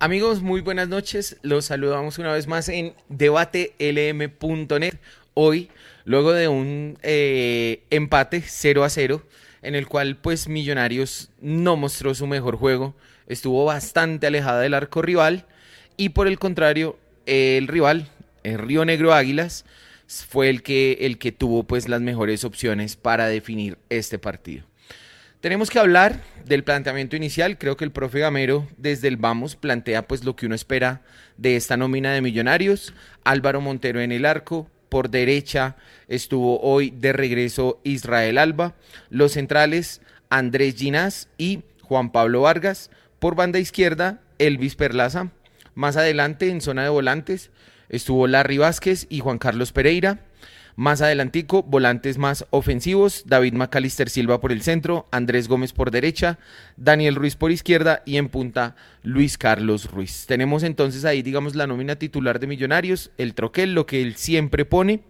Amigos, muy buenas noches. Los saludamos una vez más en debatelm.net. Hoy, luego de un eh, empate 0 a 0, en el cual pues Millonarios no mostró su mejor juego, estuvo bastante alejada del arco rival y por el contrario, el rival, el Río Negro Águilas, fue el que, el que tuvo pues las mejores opciones para definir este partido. Tenemos que hablar del planteamiento inicial. Creo que el profe Gamero desde el Vamos plantea pues lo que uno espera de esta nómina de millonarios. Álvaro Montero en el arco. Por derecha estuvo hoy de regreso Israel Alba. Los centrales Andrés Ginás y Juan Pablo Vargas. Por banda izquierda Elvis Perlaza. Más adelante en zona de volantes estuvo Larry Vázquez y Juan Carlos Pereira. Más adelantico, volantes más ofensivos, David Macalister Silva por el centro, Andrés Gómez por derecha, Daniel Ruiz por izquierda y en punta Luis Carlos Ruiz. Tenemos entonces ahí, digamos, la nómina titular de Millonarios, el troquel, lo que él siempre pone.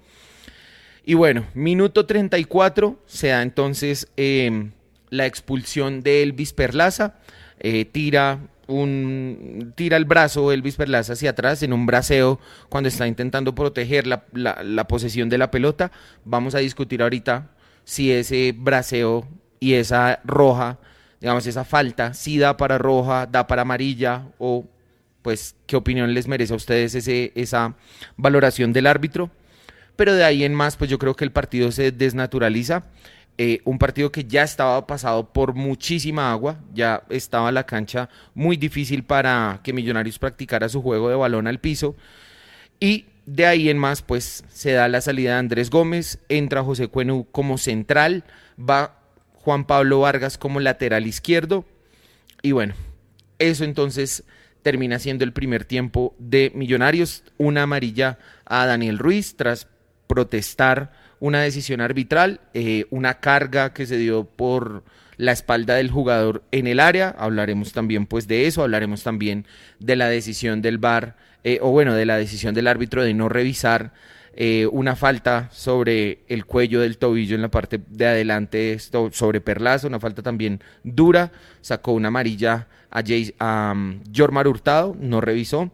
Y bueno, minuto 34 se da entonces em, la expulsión de Elvis Perlaza, eh, tira un tira el brazo Elvis Perlaza hacia atrás en un braceo cuando está intentando proteger la, la, posesión de la pelota. Vamos a discutir ahorita si ese braceo y esa roja, digamos, esa falta, si da para roja, da para amarilla o pues qué opinión les merece a ustedes ese, esa valoración del árbitro. Pero de ahí en más, pues yo creo que el partido se desnaturaliza. Eh, un partido que ya estaba pasado por muchísima agua, ya estaba la cancha muy difícil para que Millonarios practicara su juego de balón al piso. Y de ahí en más, pues se da la salida de Andrés Gómez, entra José Cuenu como central, va Juan Pablo Vargas como lateral izquierdo. Y bueno, eso entonces termina siendo el primer tiempo de Millonarios, una amarilla a Daniel Ruiz tras protestar una decisión arbitral, eh, una carga que se dio por la espalda del jugador en el área, hablaremos también pues de eso, hablaremos también de la decisión del VAR, eh, o bueno, de la decisión del árbitro de no revisar eh, una falta sobre el cuello del tobillo en la parte de adelante sobre Perlaza, una falta también dura, sacó una amarilla a, a um, Jormar Hurtado, no revisó.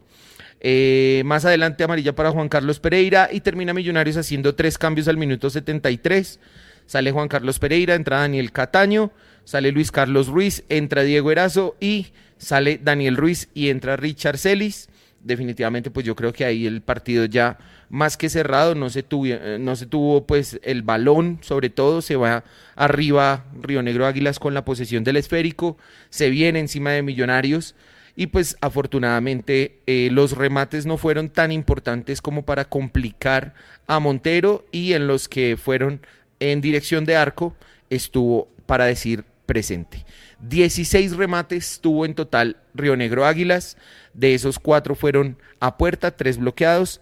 Eh, más adelante amarilla para Juan Carlos Pereira y termina Millonarios haciendo tres cambios al minuto 73. Sale Juan Carlos Pereira, entra Daniel Cataño, sale Luis Carlos Ruiz, entra Diego Erazo y sale Daniel Ruiz y entra Richard Celis. Definitivamente, pues yo creo que ahí el partido ya más que cerrado, no se tuvo, eh, no se tuvo pues el balón, sobre todo, se va arriba Río Negro Águilas con la posesión del esférico, se viene encima de Millonarios y pues afortunadamente eh, los remates no fueron tan importantes como para complicar a Montero y en los que fueron en dirección de arco estuvo para decir presente. 16 remates tuvo en total Río Negro Águilas, de esos cuatro fueron a puerta, tres bloqueados.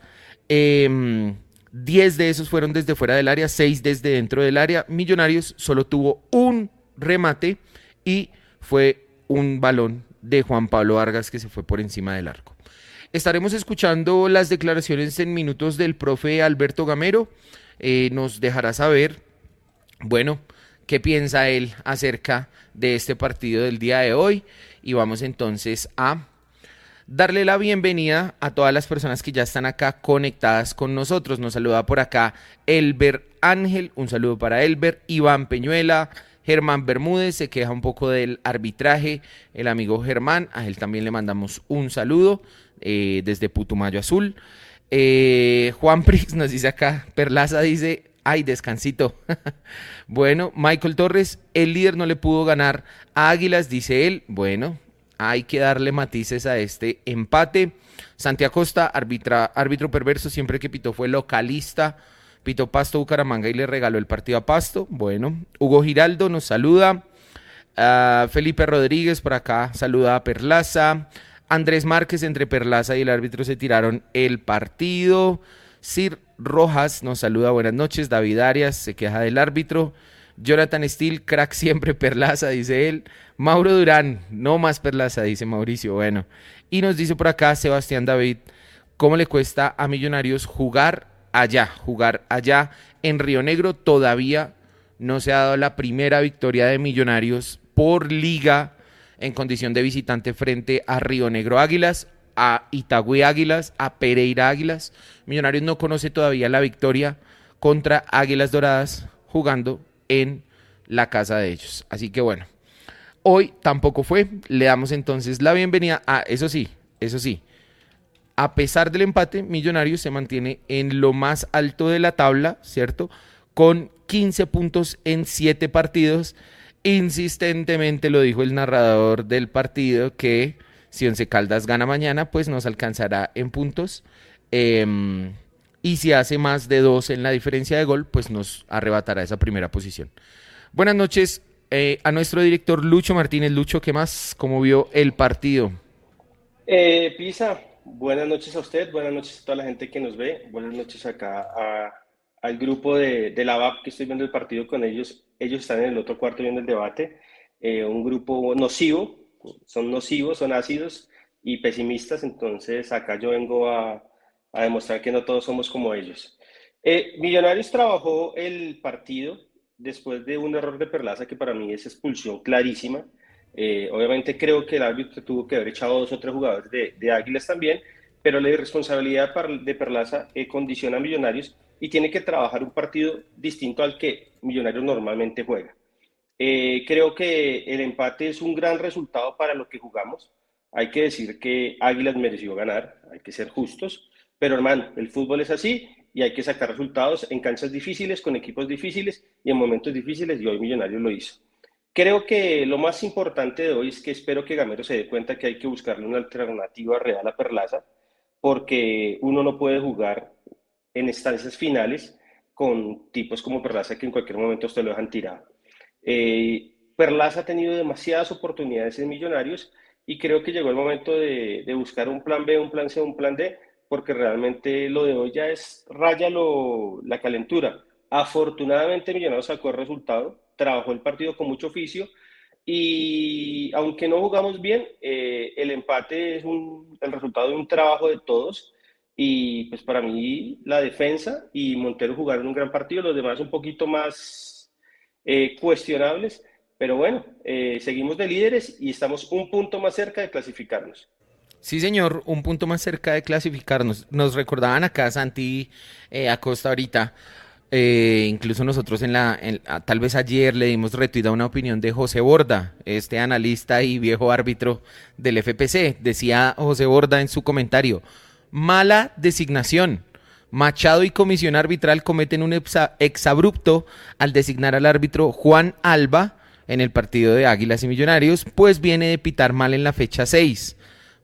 10 em, de esos fueron desde fuera del área, 6 desde dentro del área. Millonarios solo tuvo un remate y fue un balón de Juan Pablo Vargas que se fue por encima del arco. Estaremos escuchando las declaraciones en minutos del profe Alberto Gamero. Eh, nos dejará saber, bueno, qué piensa él acerca de este partido del día de hoy. Y vamos entonces a darle la bienvenida a todas las personas que ya están acá conectadas con nosotros. Nos saluda por acá Elber Ángel, un saludo para Elber, Iván Peñuela, Germán Bermúdez se queja un poco del arbitraje. El amigo Germán, a él también le mandamos un saludo eh, desde Putumayo Azul. Eh, Juan Prix nos dice acá, Perlaza dice, ay, descansito. bueno, Michael Torres, el líder no le pudo ganar a Águilas, dice él. Bueno, hay que darle matices a este empate. Santiago Costa, árbitro perverso, siempre que pitó fue localista Pito Pasto Bucaramanga y le regaló el partido a Pasto. Bueno, Hugo Giraldo nos saluda. Ah, Felipe Rodríguez por acá saluda a Perlaza. Andrés Márquez entre Perlaza y el árbitro se tiraron el partido. Sir Rojas nos saluda, buenas noches. David Arias se queja del árbitro. Jonathan Steele, crack siempre Perlaza, dice él. Mauro Durán, no más Perlaza, dice Mauricio. Bueno, y nos dice por acá Sebastián David, ¿cómo le cuesta a Millonarios jugar allá, jugar allá en Río Negro. Todavía no se ha dado la primera victoria de Millonarios por liga en condición de visitante frente a Río Negro Águilas, a Itagüí Águilas, a Pereira Águilas. Millonarios no conoce todavía la victoria contra Águilas Doradas jugando en la casa de ellos. Así que bueno, hoy tampoco fue. Le damos entonces la bienvenida a, eso sí, eso sí, a pesar del empate, Millonarios se mantiene en lo más alto de la tabla, ¿cierto? Con 15 puntos en 7 partidos. Insistentemente lo dijo el narrador del partido que si Once Caldas gana mañana, pues nos alcanzará en puntos. Em, y si hace más de dos en la diferencia de gol, pues nos arrebatará esa primera posición. Buenas noches eh, a nuestro director Lucho Martínez. Lucho, ¿qué más? ¿Cómo vio el partido? Eh, Pisa, buenas noches a usted, buenas noches a toda la gente que nos ve, buenas noches acá al grupo de, de, la VAP que estoy viendo el partido con ellos. Ellos están en el otro cuarto viendo el debate. Eh, un grupo nocivo, son nocivos, son ácidos y pesimistas, entonces acá yo vengo a, a demostrar que no todos somos como ellos. Eh, Millonarios trabajó el partido después de un error de Perlaza que para mí es expulsión clarísima. Eh, obviamente creo que el árbitro tuvo que haber echado dos o tres jugadores de, Águilas también, pero la irresponsabilidad de Perlaza eh, condiciona a Millonarios y tiene que trabajar un partido distinto al que Millonarios normalmente juega. Eh, creo que el empate es un gran resultado para lo que jugamos. Hay que decir que Águilas mereció ganar, hay que ser justos, pero hermano, el fútbol es así y hay que sacar resultados en canchas difíciles, con equipos difíciles y en momentos difíciles y hoy Millonarios lo hizo. Creo que lo más importante de hoy es que espero que Gamero se dé cuenta que hay que buscarle una alternativa real a Perlaza, porque uno no puede jugar en instancias finales con tipos como Perlaza que en cualquier momento usted lo dejan tirado. Eh, Perlaza ha tenido demasiadas oportunidades en Millonarios y creo que llegó el momento de, buscar un plan B, un plan C, un plan D, porque realmente lo de hoy ya es raya la calentura. Afortunadamente Millonarios sacó el resultado, trabajó el partido con mucho oficio y aunque no jugamos bien, eh, el empate es el resultado de un trabajo de todos y pues para mí la defensa y Montero jugaron un gran partido, los demás un poquito más eh, cuestionables, pero bueno, eh, seguimos de líderes y estamos un punto más cerca de clasificarnos. Sí, señor, un punto más cerca de clasificarnos. Nos recordaban acá Santi Acosta ahorita eh, incluso nosotros en la, tal vez ayer le dimos retuida una opinión de José Borda, este analista y viejo árbitro del FPC. Decía José Borda en su comentario, mala designación. Machado y comisión arbitral cometen un exabrupto al designar al árbitro Juan Alba en el partido de Águilas y Millonarios, pues viene de pitar mal en la fecha 6.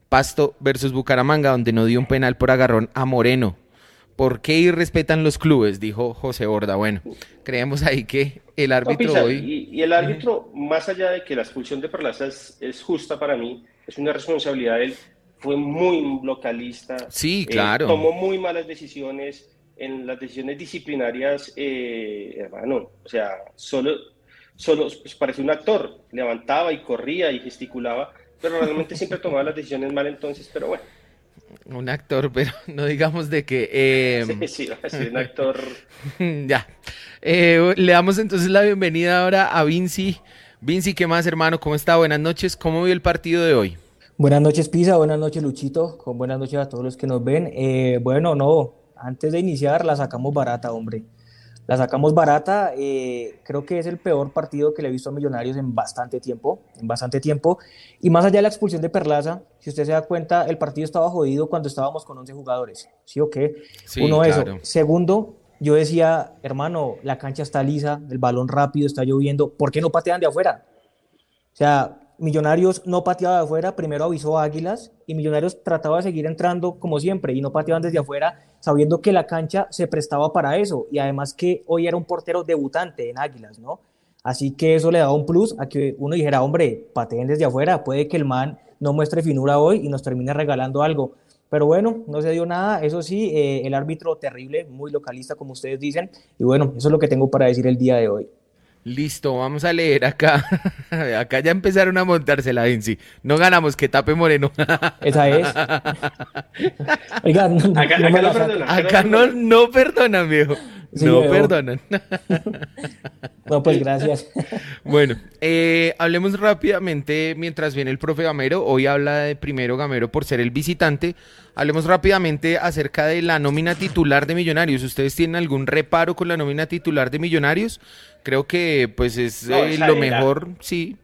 Pasto versus Bucaramanga, donde no dio un penal por agarrón a Moreno. ¿Por qué irrespetan los clubes? Dijo José Borda. Bueno, creemos ahí que el árbitro hoy... Y, el árbitro, más allá de que la expulsión de Perlaza es, justa para mí, es una responsabilidad de él, fue muy localista. Sí, eh, claro. tomó muy malas decisiones en las decisiones disciplinarias, eh, hermano. O sea, solo, solo pues, parecía un actor, levantaba y corría y gesticulaba, pero realmente siempre tomaba las decisiones mal entonces, pero bueno. Un actor, pero no digamos de que... Eh... Sí, sí, un actor. ya. Eh, le damos entonces la bienvenida ahora a Vinci. Vinci, ¿qué más, hermano? ¿Cómo está? Buenas noches. ¿Cómo vio el partido de hoy? Buenas noches, Pisa. Buenas noches, Luchito. Con buenas noches a todos los que nos ven. Eh, bueno, no, antes de iniciar la sacamos barata, hombre la sacamos barata. Eh, creo que es el peor partido que le he visto a Millonarios en bastante tiempo, en bastante tiempo. Y más allá de la expulsión de Perlaza, si usted se da cuenta, el partido estaba jodido cuando estábamos con 11 jugadores. ¿Sí o qué? Uno, eso. Segundo, yo decía, hermano, la cancha está lisa, el balón rápido, está lloviendo, ¿por qué no patean de afuera? O sea, Millonarios no pateaba de afuera, primero avisó a Águilas y Millonarios trataba de seguir entrando como siempre y no pateaban desde afuera, sabiendo que la cancha se prestaba para eso y además que hoy era un portero debutante en Águilas, ¿no? Así que eso le daba un plus a que uno dijera, hombre, pateen desde afuera, puede que el man no muestre finura hoy y nos termine regalando algo. Pero bueno, no se dio nada, eso sí, eh, el árbitro terrible, muy localista como ustedes dicen, y bueno, eso es lo que tengo para decir el día de hoy. Listo, vamos a leer acá. acá ya empezaron a montársela, Vinci. No ganamos, que tape Moreno. Esa es. Oiga, no, acá, no, acá, no, no, perdonan, viejo. No perdonan. no, pues gracias. bueno, eh, hablemos rápidamente mientras viene el profe Gamero. Hoy habla de primero Gamero por ser el visitante. Hablemos rápidamente acerca de la nómina titular de Millonarios. ¿Ustedes tienen algún reparo con la nómina titular de Millonarios? Creo que pues es eh, lo mejor, sí.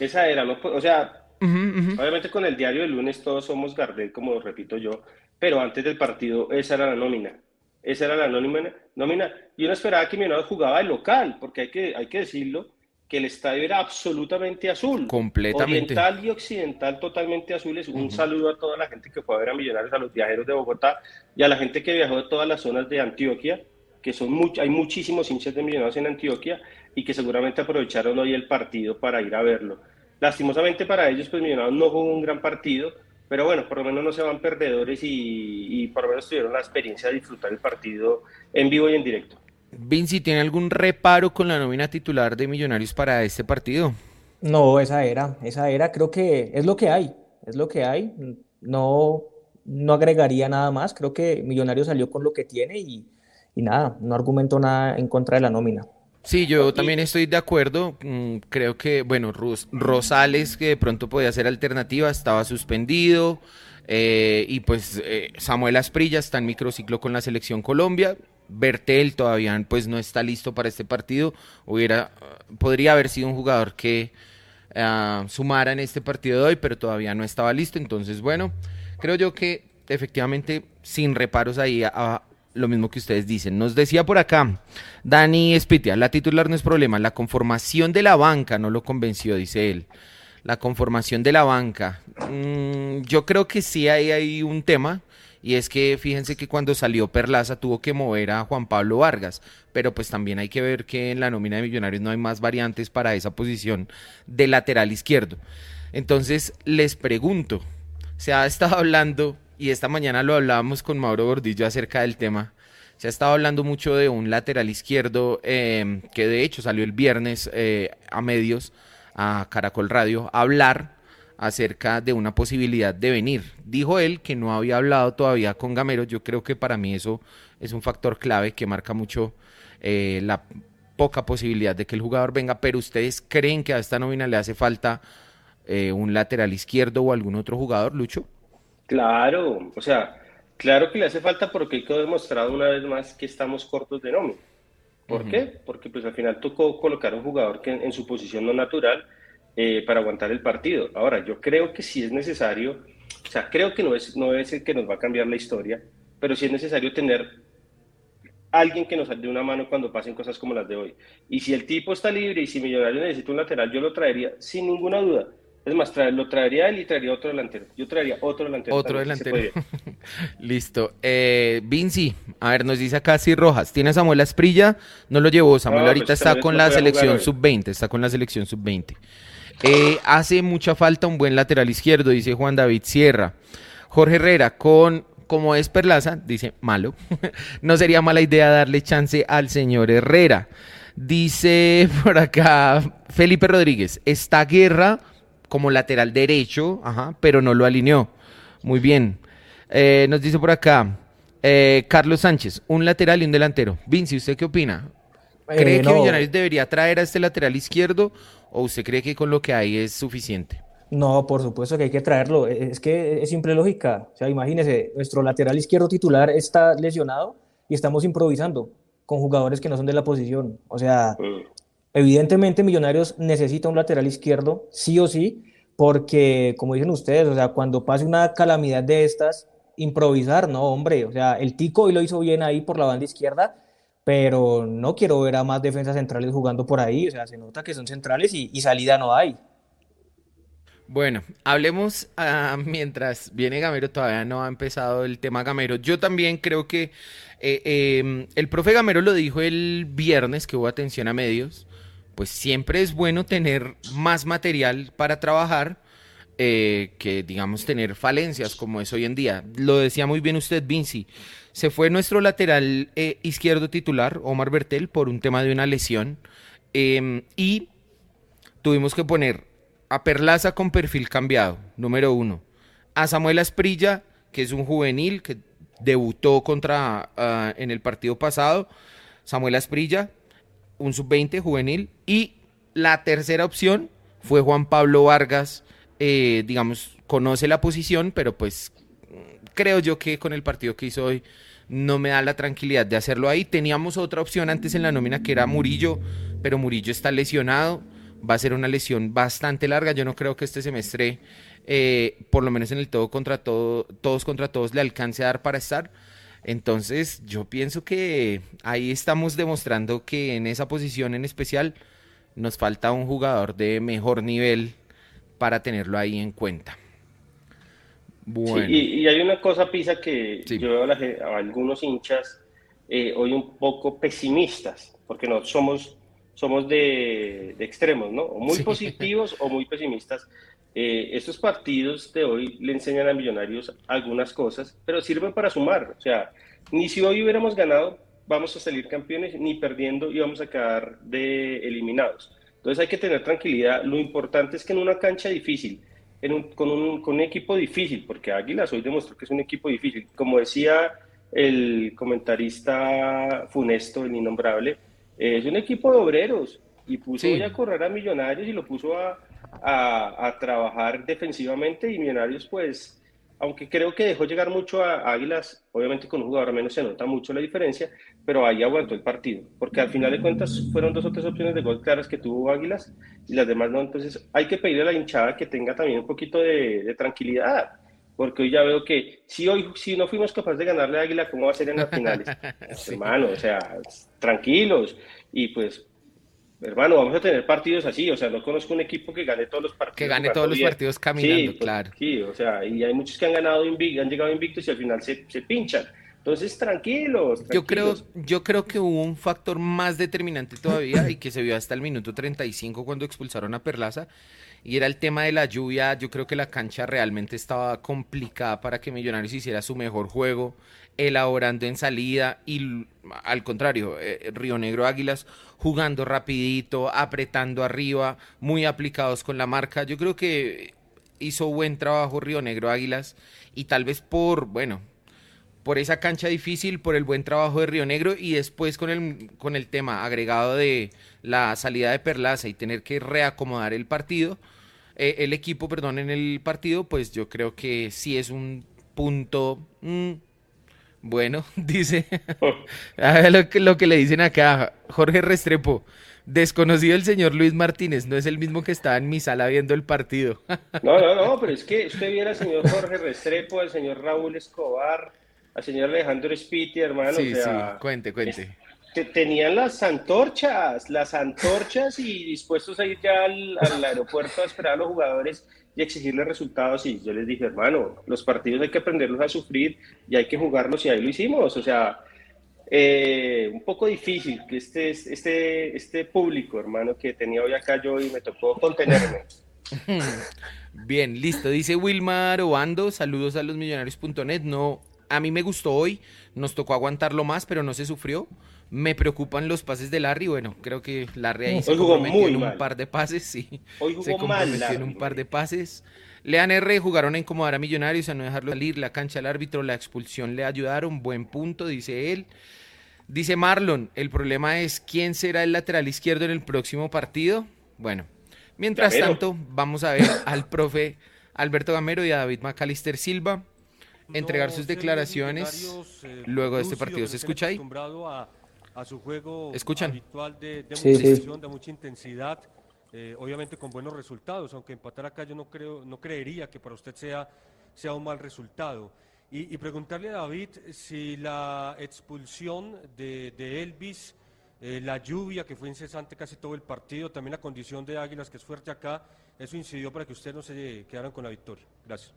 Esa era, o sea, obviamente con el diario del lunes todos somos Gardel, como repito yo, pero antes del partido esa era la nómina. Esa era la nómina, nómina. Y uno esperaba que Millonarios jugaba el local, porque hay que, hay que decirlo, que el estadio era absolutamente azul. Completamente. Oriental y occidental totalmente azules. Un saludo a toda la gente que fue a ver a Millonarios, a los viajeros de Bogotá y a la gente que viajó de todas las zonas de Antioquia, que son hay muchísimos hinchas de Millonarios en Antioquia y que seguramente aprovecharon hoy el partido para ir a verlo. Lastimosamente para ellos, pues Millonarios no jugó un gran partido, pero bueno, por lo menos no se van perdedores y, por lo menos tuvieron la experiencia de disfrutar el partido en vivo y en directo. Vinci, ¿tiene algún reparo con la nómina titular de Millonarios para este partido? No, esa era, esa era, creo que es lo que hay, es lo que hay. No, no agregaría nada más, creo que Millonarios salió con lo que tiene y, y nada, no argumento nada en contra de la nómina. Sí, yo también estoy de acuerdo. Mm, creo que, bueno, Rosales, que de pronto podía ser alternativa, estaba suspendido. Eh, y pues eh, Samuel Asprilla está en microciclo con la selección Colombia. Bertel todavía pues no está listo para este partido. Hubiera, podría haber sido un jugador que ah, sumara en este partido de hoy, pero todavía no estaba listo. Entonces, bueno, creo yo que efectivamente sin reparos ahí a, lo mismo que ustedes dicen. Nos decía por acá Dani Espitia, la titular no es problema, la conformación de la banca no lo convenció, dice él. La conformación de la banca. Mm, yo creo que sí hay, hay un tema. Y es que fíjense que cuando salió Perlaza tuvo que mover a Juan Pablo Vargas, pero pues también hay que ver que en la nómina de Millonarios no hay más variantes para esa posición de lateral izquierdo. Entonces les pregunto, se ha estado hablando y esta mañana lo hablábamos con Mauro Gordillo acerca del tema. Se ha estado hablando mucho de un lateral izquierdo em, que de hecho salió el viernes eh, a medios, a Caracol Radio, a hablar acerca de una posibilidad de venir. Dijo él que no había hablado todavía con Gamero. Yo creo que para mí eso es un factor clave que marca mucho eh, la poca posibilidad de que el jugador venga. Pero ustedes creen que a esta nómina le hace falta eh, un lateral izquierdo o algún otro jugador, Lucho? Claro, o sea, claro que le hace falta porque hay que demostrar una vez más que estamos cortos de nómina. ¿Por qué? Porque pues al final tocó colocar un jugador que en, su posición no natural eh, para aguantar el partido. Ahora, yo creo que si es necesario, o sea, creo que no es, no es el que nos va a cambiar la historia, pero sí es necesario tener alguien que nos dé una mano cuando pasen cosas como las de hoy. Y si el tipo está libre y si Millonario necesita un lateral, yo lo traería sin ninguna duda. Es más, lo traería él y traería otro delantero. Yo traería otro delantero. Otro delantero. Listo. Eh, Vinci, a ver, nos dice acá si Rojas. ¿Tiene a Samuel Asprilla? No lo llevó. Samuel ahorita pues, está con la selección sub-20. Está con la selección sub-20. hace mucha falta un buen lateral izquierdo, dice Juan David Sierra. Jorge Herrera, con como es Perlaza, dice malo. no sería mala idea darle chance al señor Herrera. Dice por acá Felipe Rodríguez, esta guerra como lateral derecho, ajá, pero no lo alineó. Muy bien. Eh, nos dice por acá eh, Carlos Sánchez, un lateral y un delantero. Vinci, ¿usted qué opina? ¿Cree eh, que Millonarios debería traer a este lateral izquierdo o usted cree que con lo que hay es suficiente? No, por supuesto que hay que traerlo. Es que es simple lógica. O sea, imagínese, nuestro lateral izquierdo titular está lesionado y estamos improvisando con jugadores que no son de la posición. O sea, mm. Evidentemente Millonarios necesita un lateral izquierdo, sí o sí, porque como dicen ustedes, o sea, cuando pase una calamidad de estas, improvisar, no, hombre, o sea, el Tico hoy lo hizo bien ahí por la banda izquierda, pero no quiero ver a más defensas centrales jugando por ahí, o sea, se nota que son centrales y, salida no hay. Bueno, hablemos ah, mientras viene Gamero, todavía no ha empezado el tema Gamero. Yo también creo que eh, em, el profe Gamero lo dijo el viernes que hubo atención a medios pues siempre es bueno tener más material para trabajar eh, que, digamos, tener falencias como es hoy en día. Lo decía muy bien usted, Vinci. Se fue nuestro lateral eh, izquierdo titular, Omar Bertel, por un tema de una lesión. Em, y tuvimos que poner a Perlaza con perfil cambiado, número uno. A Samuel Asprilla, que es un juvenil, que debutó contra ah, en el partido pasado, Samuel Asprilla, un sub-20 juvenil, y la tercera opción fue Juan Pablo Vargas, eh, digamos, conoce la posición, pero pues creo yo que con el partido que hizo hoy no me da la tranquilidad de hacerlo ahí. Teníamos otra opción antes en la nómina que era Murillo, pero Murillo está lesionado, va a ser una lesión bastante larga, yo no creo que este semestre, eh, por lo menos en el todo contra todo, todos contra todos, le alcance a dar para estar. Entonces yo pienso que ahí estamos demostrando que en esa posición en especial nos falta un jugador de mejor nivel para tenerlo ahí en cuenta. Bueno. y, hay una cosa, Pisa, que yo veo a, algunos hinchas eh, hoy un poco pesimistas, porque no somos, somos de, extremos, ¿no? O muy positivos o muy pesimistas. Eh, estos partidos de hoy le enseñan a Millonarios algunas cosas, pero sirven para sumar. O sea, ni si hoy hubiéramos ganado, vamos a salir campeones, ni perdiendo y vamos a quedar de eliminados. Entonces hay que tener tranquilidad. Lo importante es que en una cancha difícil, con, un, equipo difícil, porque Águilas hoy demostró que es un equipo difícil. Como decía el comentarista funesto, el innombrable, es un equipo de obreros y puso a correr a Millonarios y lo puso a, a, trabajar defensivamente y Millonarios pues aunque creo que dejó llegar mucho a Águilas, obviamente con un jugador menos se nota mucho la diferencia, pero ahí aguantó el partido, porque al final de cuentas fueron dos o tres opciones de gol claras que tuvo Águilas y las demás no, entonces hay que pedirle a la hinchada que tenga también un poquito de, tranquilidad, porque hoy ya veo que si hoy si no fuimos capaces de ganarle a Águila, ¿cómo va a ser en las finales? Hermano, o sea, tranquilos. Y pues Hermano, vamos a tener partidos así, o sea, no conozco un equipo que gane todos los partidos. Que gane todos los partidos caminando, pues, claro. Sí, o sea, y hay muchos que han ganado han llegado invictos y al final se, se pinchan. Entonces, tranquilos, Yo creo, yo creo que hubo un factor más determinante todavía y que se vio hasta el minuto 35 cuando expulsaron a Perlaza y era el tema de la lluvia. Yo creo que la cancha realmente estaba complicada para que Millonarios hiciera su mejor juego, elaborando en salida y al contrario, eh, Río Negro Águilas jugando rapidito, apretando arriba, muy aplicados con la marca. Yo creo que hizo buen trabajo Río Negro Águilas y tal vez por, bueno, por esa cancha difícil, por el buen trabajo de Río Negro y después con el, con el tema agregado de la salida de Perlaza y tener que reacomodar el partido, eh, el equipo, perdón, en el partido, pues yo creo que sí es un punto... Mm, bueno, dice lo, que, lo que le dicen acá, Jorge Restrepo. Desconocido el señor Luis Martínez, no es el mismo que estaba en mi sala viendo el partido. No, no, no, pero es que usted viera al señor Jorge Restrepo, al señor Raúl Escobar, al señor Alejandro Spiti, hermano. Sí, sí, cuente, cuente. tenían las antorchas, las antorchas y dispuestos a ir ya al, aeropuerto a esperar a los jugadores y exigirles resultados. Y yo les dije, hermano, los partidos hay que aprenderlos a sufrir y hay que jugarlos y ahí lo hicimos. O sea, eh, un poco difícil que este, este, este público, hermano, que tenía hoy acá yo y me tocó contenerme. Bien, listo. Dice Wilmar Obando, saludos a los millonarios.net. No a mí me gustó hoy, nos tocó aguantarlo más, pero no se sufrió. Me preocupan los pases de Larry. Bueno, creo que Larry ahí se comprometió en un par de pases, sí. se comprometió en un par de pases. Lean R jugaron a incomodar a Millonarios, a no dejarlo salir. La cancha del árbitro, la expulsión le ayudaron. Buen punto, dice él. Dice Marlon, el problema es quién será el lateral izquierdo en el próximo partido. Bueno, mientras tanto, vamos a ver al profe Alberto Gamero y a David Macalister Silva entregar sus declaraciones eh, luego de este partido. ¿Se escucha ahí? A, su juego ¿Escuchan? habitual de, de mucha intensidad, de mucha intensidad, eh, obviamente con buenos resultados, aunque empatar acá yo no creo, no creería que para usted sea, sea un mal resultado. Y, preguntarle a David si la expulsión de, Elvis, eh, la lluvia que fue incesante casi todo el partido, también la condición de Águilas que es fuerte acá, eso incidió para que usted no se quedaran con la victoria. Gracias.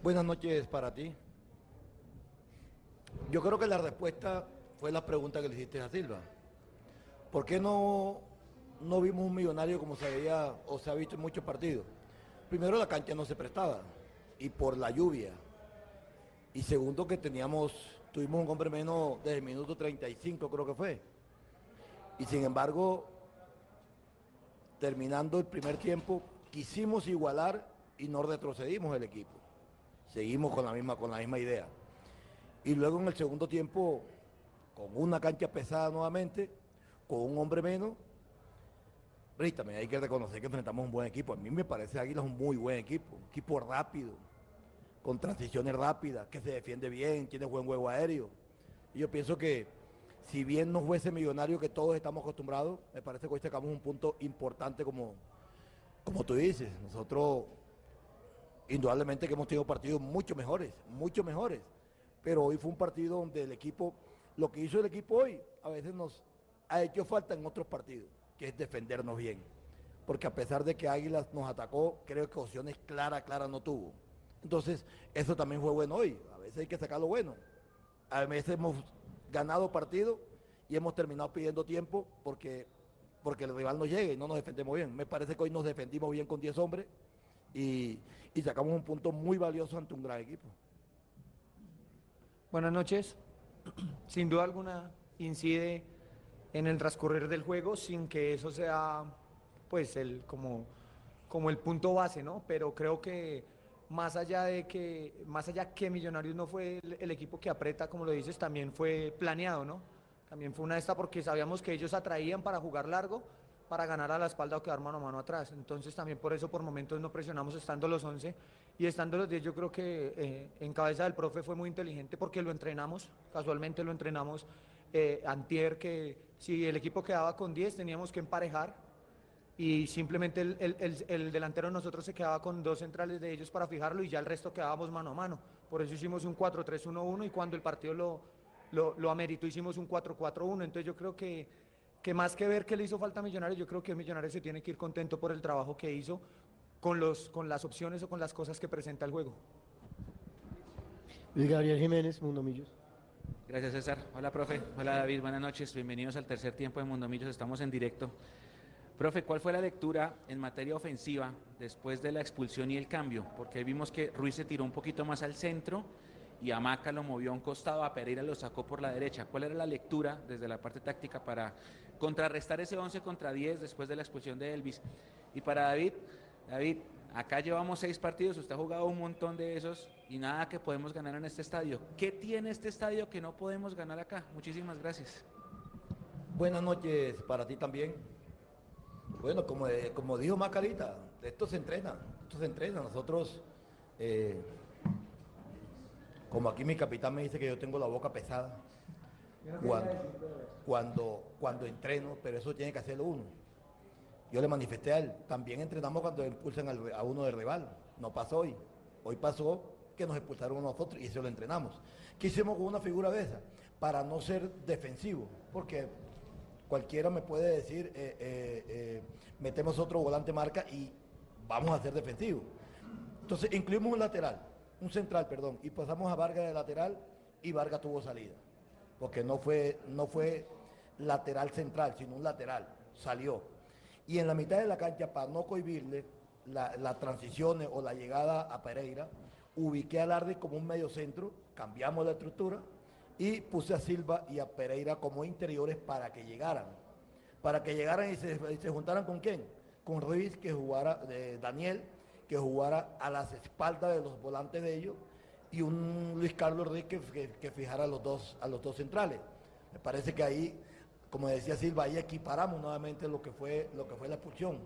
Buenas noches para ti. Yo creo que la respuesta fue la pregunta que le hiciste a Silva. ¿Por qué no, no vimos un millonario como se veía o se ha visto en muchos partidos? Primero, la cancha no se prestaba y por la lluvia. Y segundo, que teníamos, tuvimos un hombre menos desde el minuto 35, creo que fue. Y sin embargo, terminando el primer tiempo, quisimos igualar y no retrocedimos el equipo. Seguimos con la misma, con la misma idea. Y luego en el segundo tiempo, con una cancha pesada nuevamente, con un hombre menos, Rita, hay que reconocer que enfrentamos un buen equipo. A mí me parece Águilas un muy buen equipo, un equipo rápido, con transiciones rápidas, que se defiende bien, tiene buen juego aéreo. Y yo pienso que si bien no fuese millonario que todos estamos acostumbrados, me parece que hoy sacamos un punto importante como, como tú dices. Nosotros, indudablemente que hemos tenido partidos mucho mejores, mucho mejores. Pero hoy fue un partido donde el equipo, lo que hizo el equipo hoy, a veces nos ha hecho falta en otros partidos que es defendernos bien. Porque a pesar de que Águilas nos atacó, creo que opciones claras, claras no tuvo. Entonces, eso también fue bueno hoy. A veces hay que sacar lo bueno. A veces hemos ganado partido y hemos terminado pidiendo tiempo porque, porque el rival no llegue y no nos defendemos bien. Me parece que hoy nos defendimos bien con 10 hombres y, y sacamos un punto muy valioso ante un gran equipo. Buenas noches. Sin duda alguna incide en el transcurrir del juego sin que eso sea pues el como, como el punto base, ¿no? Pero creo que más allá de que, más allá que Millonarios no fue el, equipo que aprieta, como lo dices, también fue planeado, ¿no? También fue una de estas porque sabíamos que ellos atraían para jugar largo, para ganar a la espalda o quedar mano a mano atrás. Entonces también por eso por momentos no presionamos estando los 11 y estando los 10 yo creo que eh, en cabeza del profe fue muy inteligente porque lo entrenamos, casualmente lo entrenamos eh, antier que si el equipo quedaba con 10 teníamos que emparejar y simplemente el, el, el, delantero nosotros se quedaba con dos centrales de ellos para fijarlo y ya el resto quedábamos mano a mano. Por eso hicimos un 4-3-1-1 y cuando el partido lo, lo, lo ameritó hicimos un 4-4-1. Entonces yo creo que, que más que ver que le hizo falta a Millonarios, yo creo que Millonarios se tiene que ir contento por el trabajo que hizo con, los, con las opciones o con las cosas que presenta el juego. Luis Gabriel Jiménez, Mundo Millos. Gracias, César. Hola, profe. Hola, David. Buenas noches. Bienvenidos al tercer tiempo de Mundomillos. Estamos en directo. Profe, ¿cuál fue la lectura en materia ofensiva después de la expulsión y el cambio? Porque vimos que Ruiz se tiró un poquito más al centro y Amaca lo movió a un costado, a Pereira lo sacó por la derecha. ¿Cuál era la lectura desde la parte táctica para contrarrestar ese 11 contra 10 después de la expulsión de Elvis? Y para David, David, acá llevamos seis partidos, usted ha jugado un montón de esos y nada que podemos ganar en este estadio. ¿Qué tiene este estadio que no podemos ganar acá? Muchísimas gracias. Buenas noches para ti también. Bueno, como, como dijo Macarita, esto se entrena, esto se entrena. Nosotros, eh, como aquí mi capitán me dice que yo tengo la boca pesada cuando, cuando, cuando entreno, pero eso tiene que hacerlo uno. Yo le manifesté a él, también entrenamos cuando impulsan a uno de rival. No pasó hoy. Hoy pasó que nos expulsaron a nosotros y eso lo entrenamos. ¿Qué hicimos con una figura de esa? Para no ser defensivo, porque cualquiera me puede decir, eh, eh, eh, metemos otro volante marca y vamos a ser defensivos. Entonces incluimos un lateral, un central, perdón, y pasamos a Vargas de lateral y Vargas tuvo salida, porque no fue, no fue lateral central, sino un lateral, salió y en la mitad de la cancha, para no cohibirle las la transiciones o la llegada a Pereira, ubiqué a Lardi como un medio centro, cambiamos la estructura y puse a Silva y a Pereira como interiores para que llegaran. Para que llegaran y se, juntaran con quién? Con Ruiz, que jugara, de Daniel, que jugara a las espaldas de los volantes de ellos, y un Luis Carlos Ruiz que, que, fijara a los, dos, a los dos centrales. Me parece que ahí como decía Silva, ahí equiparamos nuevamente lo que fue, lo que fue la expulsión.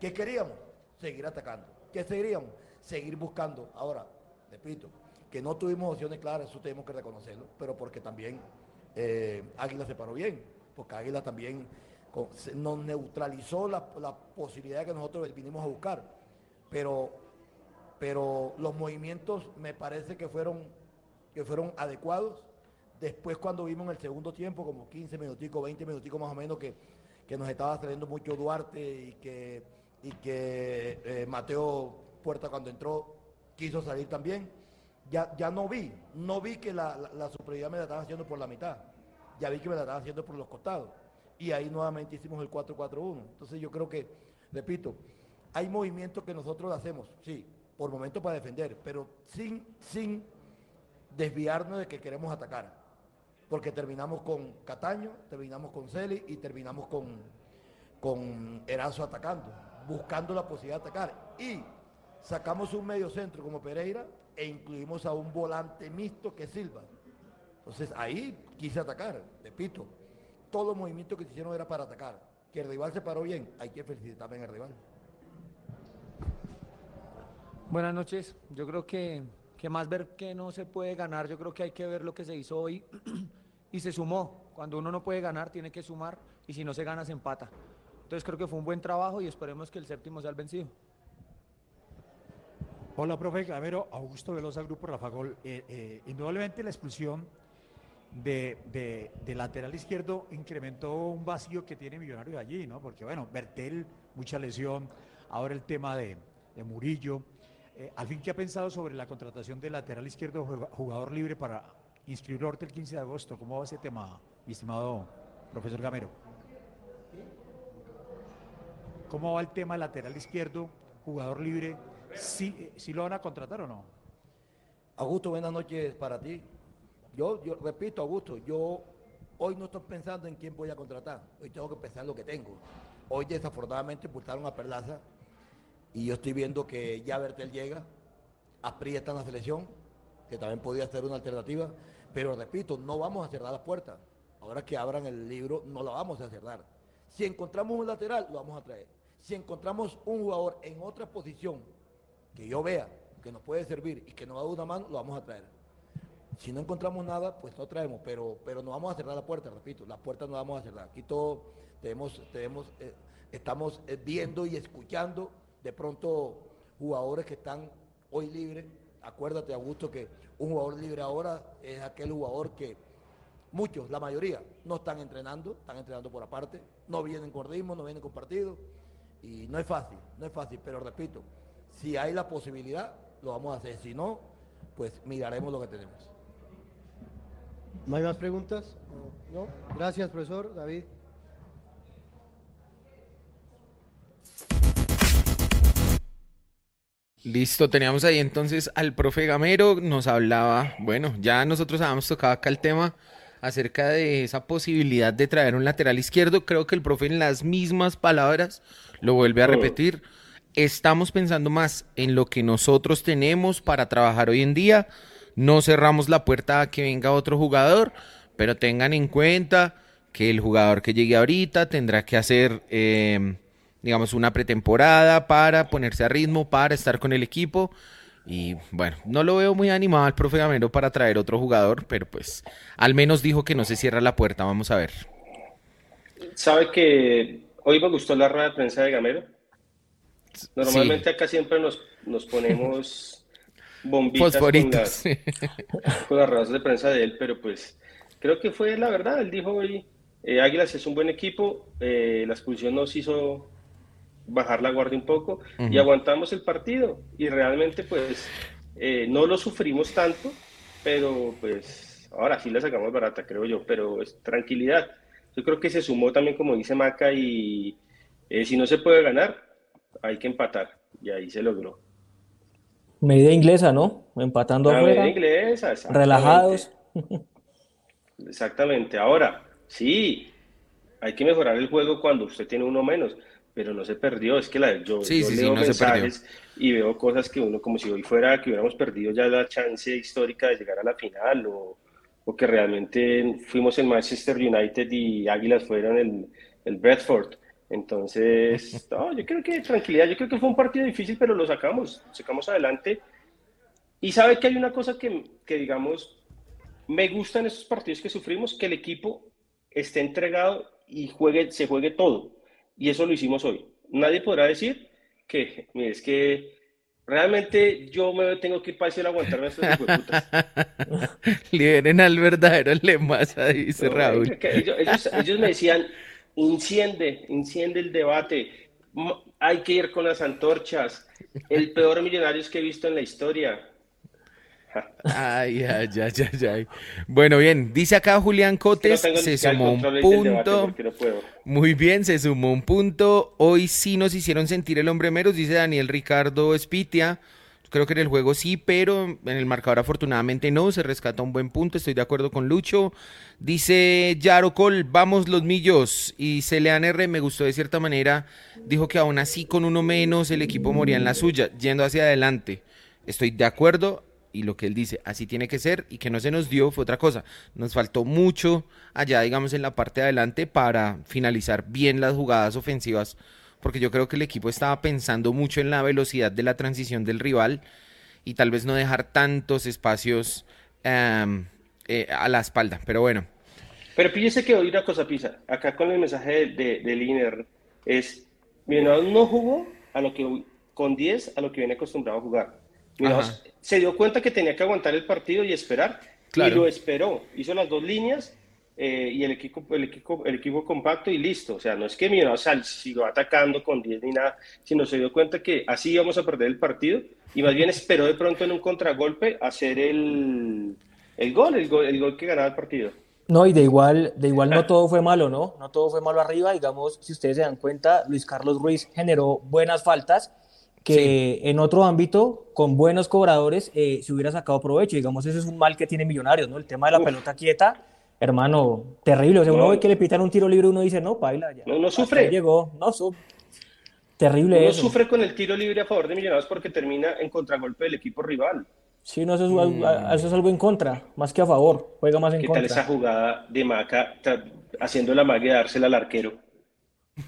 ¿Qué queríamos? Seguir atacando. ¿Qué seguiríamos? Seguir buscando. Ahora, repito, que no tuvimos opciones claras, eso tenemos que reconocerlo, pero porque también eh, Águila se paró bien, porque Águila también nos neutralizó la, posibilidad que nosotros vinimos a buscar. Pero, pero los movimientos me parece que fueron, que fueron adecuados Después cuando vimos en el segundo tiempo, como 15 minuticos, 20 minuticos más o menos, que, nos estaba trayendo mucho Duarte y que, y que eh, Mateo Puerta cuando entró quiso salir también, ya, ya no vi, no vi que la, la, superioridad me la estaban haciendo por la mitad, ya vi que me la estaban haciendo por los costados. Y ahí nuevamente hicimos el 4-4-1. Entonces yo creo que, repito, hay movimientos que nosotros hacemos, sí, por momentos para defender, pero sin, sin desviarnos de que queremos atacar porque terminamos con Cataño, terminamos con Celi y terminamos con, con Erazo atacando, buscando la posibilidad de atacar. Y sacamos un medio centro como Pereira e incluimos a un volante mixto que Silva. Entonces ahí quise atacar, repito, todo movimiento que se hicieron era para atacar. Que el rival se paró bien, hay que felicitar también al rival. Buenas noches. Yo creo que, que más ver que no se puede ganar, yo creo que hay que ver lo que se hizo hoy y se sumó. Cuando uno no puede ganar, tiene que sumar y si no se gana, se empata. Entonces creo que fue un buen trabajo y esperemos que el séptimo sea el vencido. Hola, profe Gamero, Augusto Velosa, Grupo Rafa Gol. Eh, eh, indudablemente la expulsión de, lateral izquierdo incrementó un vacío que tiene Millonario allí, ¿no? Porque, bueno, Bertel, mucha lesión, ahora el tema de, Murillo. Eh, al fin, ¿qué ha pensado sobre la contratación de lateral izquierdo jugador libre para inscribirlo ahorita el 15 de agosto? ¿Cómo va ese tema, mi estimado profesor Gamero? ¿Cómo va el tema lateral izquierdo, jugador libre? ¿Sí, ¿Sí lo van a contratar o no? Augusto, buenas noches para ti. Yo, repito, Augusto, yo hoy no estoy pensando en quién voy a contratar. Hoy tengo que pensar en lo que tengo. Hoy desafortunadamente pulsaron a Perlaza y yo estoy viendo que ya Bertel llega, aprieta en la selección, que también podría ser una alternativa, pero repito, no vamos a cerrar las puertas. Ahora que abran el libro, no la vamos a cerrar. Si encontramos un lateral, lo vamos a traer. Si encontramos un jugador en otra posición que yo vea que nos puede servir y que nos va a dar una mano, lo vamos a traer. Si no encontramos nada, pues no traemos, pero, pero no vamos a cerrar la puerta, repito, la puerta no vamos a cerrar. Aquí todo tenemos, tenemos, eh, estamos eh, viendo y escuchando de pronto jugadores que están hoy libres. Acuérdate, Augusto, que un jugador libre ahora es aquel jugador que muchos, la mayoría, no están entrenando, están entrenando por aparte, no vienen con ritmo, no vienen con partido. Y no es fácil, no es fácil, pero repito, si hay la posibilidad, lo vamos a hacer. Si no, pues miraremos lo que tenemos. ¿No hay más preguntas? ¿No? Gracias, profesor David. Listo, teníamos ahí entonces al profe Gamero, nos hablaba, bueno, ya nosotros habíamos tocado acá el tema acerca de esa posibilidad de traer un lateral izquierdo, creo que el profe en las mismas palabras lo vuelve a repetir, estamos pensando más en lo que nosotros tenemos para trabajar hoy en día, no cerramos la puerta a que venga otro jugador, pero tengan en cuenta que el jugador que llegue ahorita tendrá que hacer, em, digamos, una pretemporada para ponerse a ritmo, para estar con el equipo. Y bueno, no lo veo muy animado al profe Gamero para traer otro jugador, pero pues al menos dijo que no se cierra la puerta. Vamos a ver. ¿Sabe que hoy me gustó la rueda de prensa de Gamero? Normalmente acá siempre nos, nos ponemos bombitas con las, con las ruedas de prensa de él, pero pues creo que fue la verdad. Él dijo hoy, eh, Águilas es un buen equipo, eh, la expulsión nos hizo bajar la guardia un poco y aguantamos el partido y realmente pues eh, no lo sufrimos tanto, pero pues ahora sí la sacamos barata, creo yo, pero es tranquilidad. Yo creo que se sumó también, como dice Maca, y si no se puede ganar, hay que empatar y ahí se logró. Medida inglesa, ¿no? Empatando La medida inglesa, relajados. Exactamente. Ahora, sí, hay que mejorar el juego cuando usted tiene uno menos, pero no se perdió. Es que la, yo, sí, yo sí, leo no mensajes y veo cosas que uno, como si hoy fuera que hubiéramos perdido ya la chance histórica de llegar a la final o, o que realmente fuimos el Manchester United y Águilas fueron el, el Bradford. Entonces, no, yo creo que tranquilidad, yo creo que fue un partido difícil, pero lo sacamos, sacamos adelante. Y sabe que hay una cosa que, que digamos, me gusta en esos partidos que sufrimos, que el equipo esté entregado y juegue, se juegue todo. Y eso lo hicimos hoy. Nadie podrá decir que, es que realmente yo me tengo que ir para a aguantarme a estos putas. Liberen al verdadero Lemasa, dice Raúl. ellos, ellos me decían, Enciende, enciende el debate. Hay que ir con las antorchas. El peor millonario que he visto en la historia. Ay, ay, ay, ay, ay. Bueno, bien, dice acá Julián Cotes, se sumó un punto. Muy bien, se sumó un punto. Hoy sí nos hicieron sentir el hombre meros, dice Daniel Ricardo Espitia. Creo que en el juego sí, pero en el marcador afortunadamente no. Se rescata un buen punto, estoy de acuerdo con Lucho. Dice Yaro Col, vamos los millos. Y Celean R me gustó de cierta manera. Dijo que aún así con uno menos el equipo moría en la suya, yendo hacia adelante. Estoy de acuerdo. Y lo que él dice, así tiene que ser y que no se nos dio fue otra cosa. Nos faltó mucho allá, digamos, en la parte de adelante para finalizar bien las jugadas ofensivas, porque yo creo que el equipo estaba pensando mucho en la velocidad de la transición del rival y tal vez no dejar tantos espacios em, eh, a la espalda, pero bueno. Pero fíjese que hoy una cosa, Pisa, acá con el mensaje de, de, Liner es, no jugó a lo que con 10 a lo que viene acostumbrado a jugar. Se dio cuenta que tenía que aguantar el partido y esperar, y lo esperó. Hizo las dos líneas eh, y el equipo, el, equipo, el equipo compacto y listo. O sea, no es que Millonarios siguió atacando con 10 ni nada, sino se dio cuenta que así íbamos a perder el partido y más bien esperó de pronto en un contragolpe hacer el, el gol, el gol, el gol que ganaba el partido. No, y de igual, de igual no todo fue malo, ¿no? No todo fue malo arriba. Digamos, si ustedes se dan cuenta, Luis Carlos Ruiz generó buenas faltas que en otro ámbito, con buenos cobradores, eh, se hubiera sacado provecho. Digamos, ese es un mal que tiene Millonarios, ¿no? El tema de la pelota quieta, hermano, terrible. O sea, uno ve que le pitan un tiro libre, uno dice, no, paila, ya. No, no sufre. Llegó, no, sufre. Terrible uno sufre con el tiro libre a favor de Millonarios porque termina en contragolpe del equipo rival. Sí, no, eso es, mm. eso es, algo en contra, más que a favor, juega más en contra. ¿Qué tal esa jugada de Maca haciendo la magia de dársela al arquero?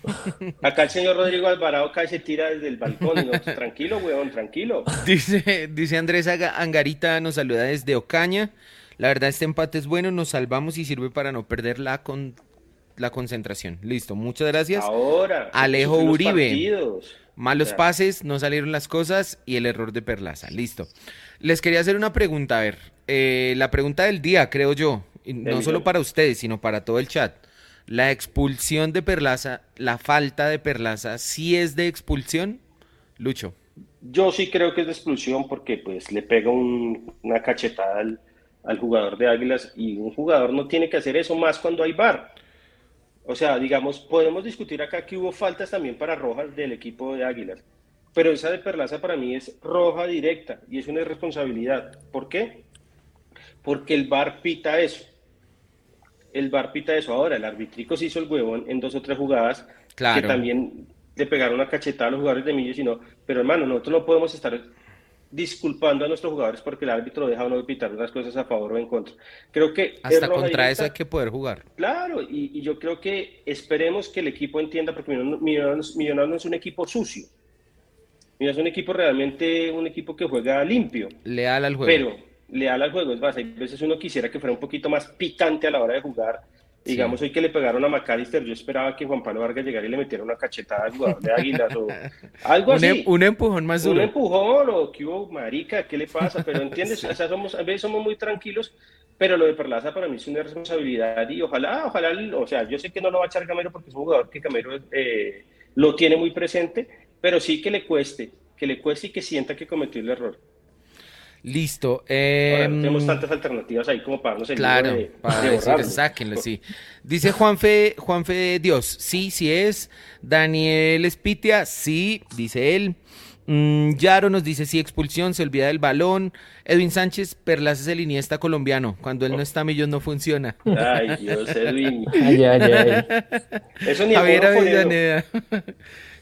Acá el señor Rodrigo Alvarado cae se tira desde el balcón. tranquilo, weón, tranquilo. Dice, dice Andrés Angarita, nos saluda desde Ocaña. La verdad, este empate es bueno, nos salvamos y sirve para no perder la, con, la concentración. Listo, muchas gracias. Ahora, Alejo Uribe. Malos pases, no salieron las cosas y el error de Perlaza. Listo. Les quería hacer una pregunta, a ver. Eh, la pregunta del día, creo yo. No solo para ustedes, sino para todo el chat. La expulsión de Perlaza, la falta de Perlaza, ¿sí es de expulsión? Lucho. Yo sí creo que es de expulsión porque pues le pega una cachetada al, al, jugador de Águilas y un jugador no tiene que hacer eso más cuando hay bar. O sea, digamos, podemos discutir acá que hubo faltas también para Rojas del equipo de Águilas pero esa de Perlaza para mí es roja directa y es una irresponsabilidad. ¿Por qué? Porque el VAR pita eso. El VAR pita eso. Ahora, el arbitrico se hizo el huevón en dos o tres jugadas que también le pegaron una cachetada a los jugadores de Millo, sino, pero hermano, nosotros no podemos estar disculpando a nuestros jugadores porque el árbitro deja o no pitar unas cosas a favor o en contra. Creo que hasta contra eso hay que poder jugar. Claro, y, yo creo que esperemos que el equipo entienda porque Millonarios no es un equipo sucio. Mira, es un equipo realmente, un equipo que juega limpio. Leal al juego. Pero leal al juego, es más, hay veces uno quisiera que fuera un poquito más picante a la hora de jugar. Digamos, hoy que le pegaron a McAllister, yo esperaba que Juan Pablo Vargas llegara y le metiera una cachetada al jugador de Águilas o algo así. Em, un empujón más duro. Un empujón o que hubo, marica, ¿qué le pasa? Pero entiendes, o sea, somos, a veces somos muy tranquilos, pero lo de Perlaza para mí es una responsabilidad y ojalá, ojalá, o sea, yo sé que no lo va a echar Camero porque es un jugador que Camero eh, lo tiene muy presente, pero sí que le cueste, que le cueste y que sienta que cometió el error. Listo. Em, tenemos tantas alternativas ahí como para no ser Claro, para decir, sáquenlo, sí. Dice Juanfe, Juanfe Dios, sí, sí es. Daniel Espitia, sí, dice él. Mm, Yaro nos dice sí, expulsión, se olvida del balón. Edwin Sánchez, Perlas es el Iniesta colombiano. Cuando él no está, Millón no funciona. Ay, Dios, Edwin. ay, ay, ay. Eso ni Javier Avellaneda.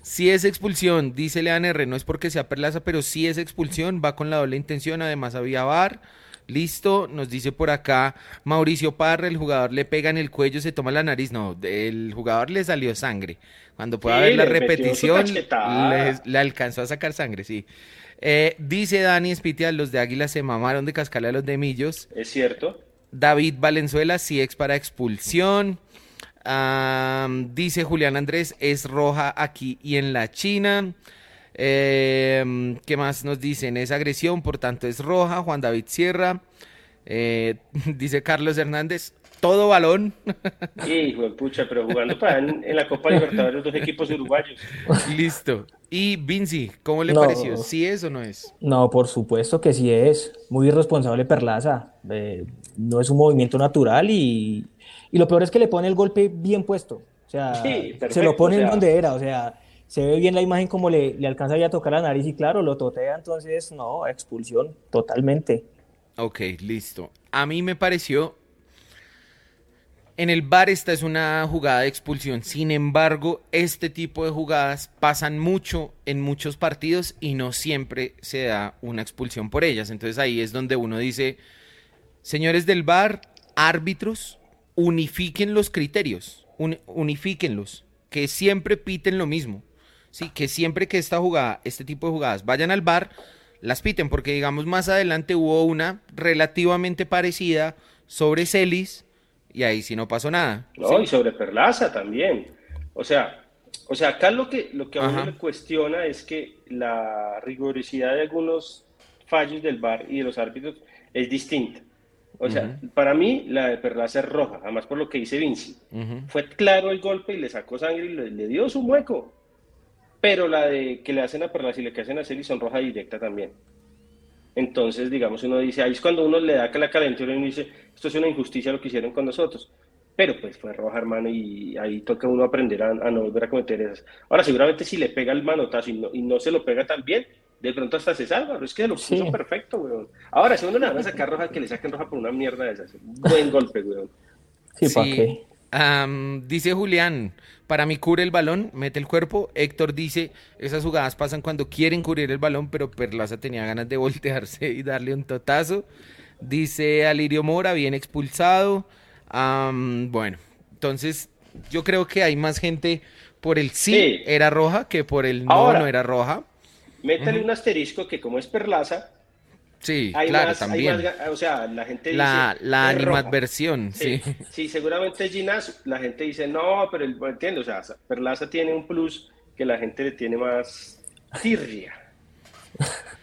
Si es expulsión, dice Lean R, no es porque sea Perlaza, pero si es expulsión, va con la doble intención, además había VAR. Listo, nos dice por acá Mauricio Parra, el jugador le pega en el cuello, se toma la nariz. No, el jugador le salió sangre. Cuando pueda ver la repetición, le, alcanzó a sacar sangre, sí. Eh, dice Dani Espitia, los de Águila se mamaron de cascarle a los de Millos. Es cierto. David Valenzuela, sí es para expulsión dice Julián Andrés, es roja aquí y en la China. Em, ¿Qué más nos dicen? Es agresión, por tanto es roja. Juan David Sierra. Eh, dice Carlos Hernández, todo balón. Sí, hijo de pucha, pero jugando para en, la Copa Libertadores los dos equipos uruguayos. Listo. Y Vinci, ¿cómo le pareció? ¿Sí es o no es? No, por supuesto que sí es. Muy irresponsable Perlaza. Eh, no es un movimiento natural y, y lo peor es que le pone el golpe bien puesto. O sea, se lo pone en donde era. O sea, se ve bien la imagen como le, le alcanza ya a tocar la nariz y claro, lo totea. Entonces, no, expulsión totalmente. Ok, listo. A mí me pareció En el bar esta es una jugada de expulsión. Sin embargo, este tipo de jugadas pasan mucho en muchos partidos y no siempre se da una expulsión por ellas. Entonces ahí es donde uno dice, señores del bar, árbitros, unifiquen los criterios, unifíquenlos, que siempre piten lo mismo. Sí, que siempre que esta jugada, este tipo de jugadas vayan al bar, las piten, porque digamos más adelante hubo una relativamente parecida sobre Celis y ahí sí no pasó nada. No, y sobre Perlaza también. O sea, o sea, acá lo que, lo que a uno le cuestiona es que la rigurosidad de algunos fallos del VAR y de los árbitros es distinta. O sea, para mí la de Perlaza es roja, además por lo que dice Vinci. Fue claro el golpe y le sacó sangre y le, dio su hueco. Pero la de que le hacen a Perlaza y le que hacen a Celis son roja directa también. Entonces, digamos, uno dice, ahí es cuando uno le da la calentura y uno dice, esto es una injusticia lo que hicieron con nosotros. Pero pues fue roja, hermano, y ahí toca uno aprender a, no volver a cometer esas. Ahora, seguramente si le pega el manotazo y no, se lo pega tan bien, de pronto hasta se salva, pero es que lo puso perfecto, weón. Ahora, si uno le van a sacar roja, que le saquen roja por una mierda de esas. Buen golpe, weón. Sí, ¿para qué? dice Julián, para mí cubre el balón, mete el cuerpo. Héctor dice, esas jugadas pasan cuando quieren cubrir el balón, pero Perlaza tenía ganas de voltearse y darle un totazo. Dice Alirio Mora, bien expulsado. bueno, entonces yo creo que hay más gente por el sí, era roja que por el no, no era roja. Métale un asterisco que como es Perlaza, Sí, claro, también. o sea, la gente la, dice... La animadversión, sí. sí. seguramente Ginás, la gente dice, no, pero el, entiendo, o sea, Perlaza tiene un plus que la gente le tiene más tirria.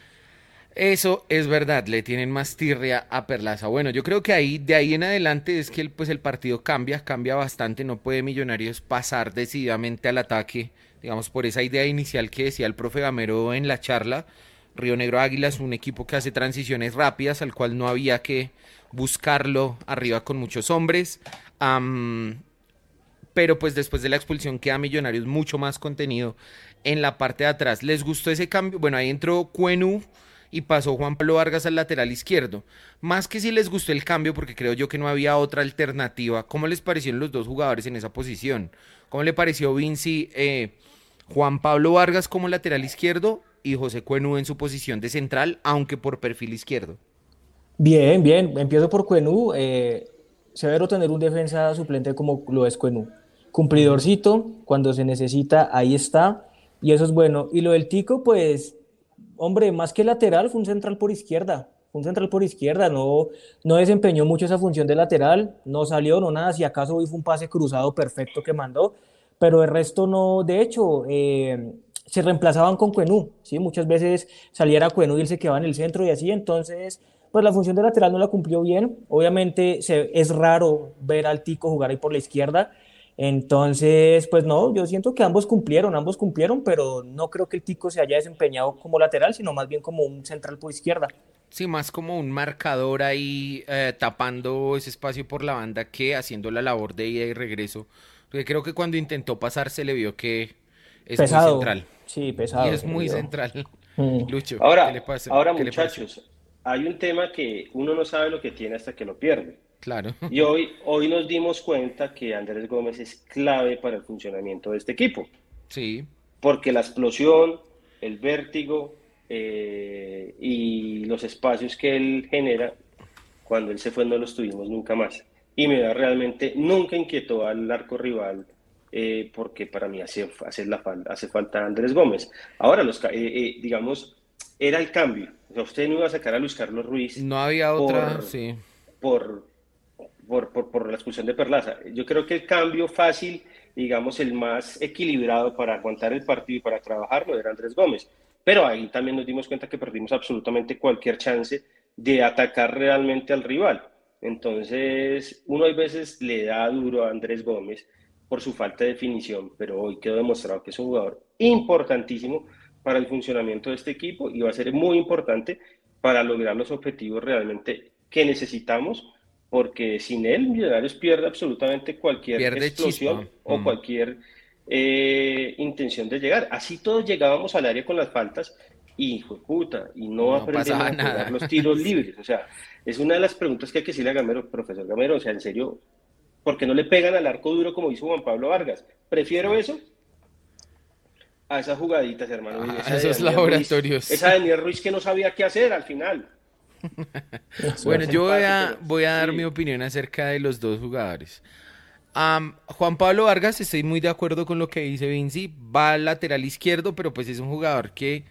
Eso es verdad, le tienen más tirria a Perlaza. Bueno, yo creo que ahí, de ahí en adelante es que el, pues el partido cambia, cambia bastante, no puede Millonarios pasar decididamente al ataque, digamos, por esa idea inicial que decía el profe Gamero en la charla, Río Negro Águila es un equipo que hace transiciones rápidas, al cual no había que buscarlo arriba con muchos hombres. pero pues después de la expulsión queda Millonarios mucho más contenido en la parte de atrás. ¿Les gustó ese cambio? Bueno, ahí entró Cuenu y pasó Juan Pablo Vargas al lateral izquierdo. Más que si les gustó el cambio, porque creo yo que no había otra alternativa. ¿Cómo les parecieron los dos jugadores en esa posición? ¿Cómo le pareció Vinci eh, Juan Pablo Vargas como lateral izquierdo y José Cuenú en su posición de central, aunque por perfil izquierdo. Bien, bien, empiezo por Cuenú. Eh, severo tener un defensa suplente como lo es Cuenú. Cumplidorcito, cuando se necesita, ahí está, y eso es bueno. Y lo del Tico, pues, hombre, más que lateral, fue un central por izquierda. Fue un central por izquierda, no, no desempeñó mucho esa función de lateral, no salió, no nada, si acaso hoy fue un pase cruzado perfecto que mandó, pero el resto no, de hecho, eh, se reemplazaban con Cuenú, ¿sí? Muchas veces saliera Cuenú y él se quedaba en el centro y así, entonces, pues la función de lateral no la cumplió bien. Obviamente se, es raro ver al Tico jugar ahí por la izquierda, entonces, pues no, yo siento que ambos cumplieron, ambos cumplieron, pero no creo que el Tico se haya desempeñado como lateral, sino más bien como un central por izquierda. Sí, más como un marcador ahí eh, tapando ese espacio por la banda que haciendo la labor de ida y regreso. Porque creo que cuando intentó pasar se le vio que es muy central. Sí, pesado. Y es muy central. Mm. Lucho, ahora, Ahora, muchachos, hay un tema que uno no sabe lo que tiene hasta que lo pierde. Claro. Y hoy, hoy nos dimos cuenta que Andrés Gómez es clave para el funcionamiento de este equipo. Sí. Porque la explosión, el vértigo eh, y los espacios que él genera, cuando él se fue no los tuvimos nunca más. Y me da realmente, nunca inquietó al arco rival eh, porque para mí hace, hace, la, hace falta Andrés Gómez. Ahora, los, eh, digamos, era el cambio. usted no iba a sacar a Luis Carlos Ruiz. No había otra, sí. Por, por, por, la expulsión de Perlaza. Yo creo que el cambio fácil, digamos, el más equilibrado para aguantar el partido y para trabajarlo era Andrés Gómez. Pero ahí también nos dimos cuenta que perdimos absolutamente cualquier chance de atacar realmente al rival. Entonces, uno a veces le da duro a Andrés Gómez por su falta de definición, pero hoy quedó demostrado que es un jugador importantísimo para el funcionamiento de este equipo y va a ser muy importante para lograr los objetivos realmente que necesitamos, porque sin él Millonarios pierde absolutamente cualquier explosión o mm. cualquier eh, intención de llegar. Así todos llegábamos al área con las faltas y, hijo puta, y no, aprendemos a jugar los tiros libres. O sea, es una de las preguntas que hay que decirle a Gamero, profesor Gamero, o sea, en serio, porque no le pegan al arco duro como hizo Juan Pablo Vargas. Prefiero eso a esas jugaditas, hermano. Ah, esos laboratorios. esa de Daniel Ruiz que no sabía qué hacer al final. Bueno, yo voy a, voy a dar mi opinión acerca de los dos jugadores. Juan Pablo Vargas, estoy muy de acuerdo con lo que dice Vinci, va al lateral izquierdo, pero pues es un jugador que,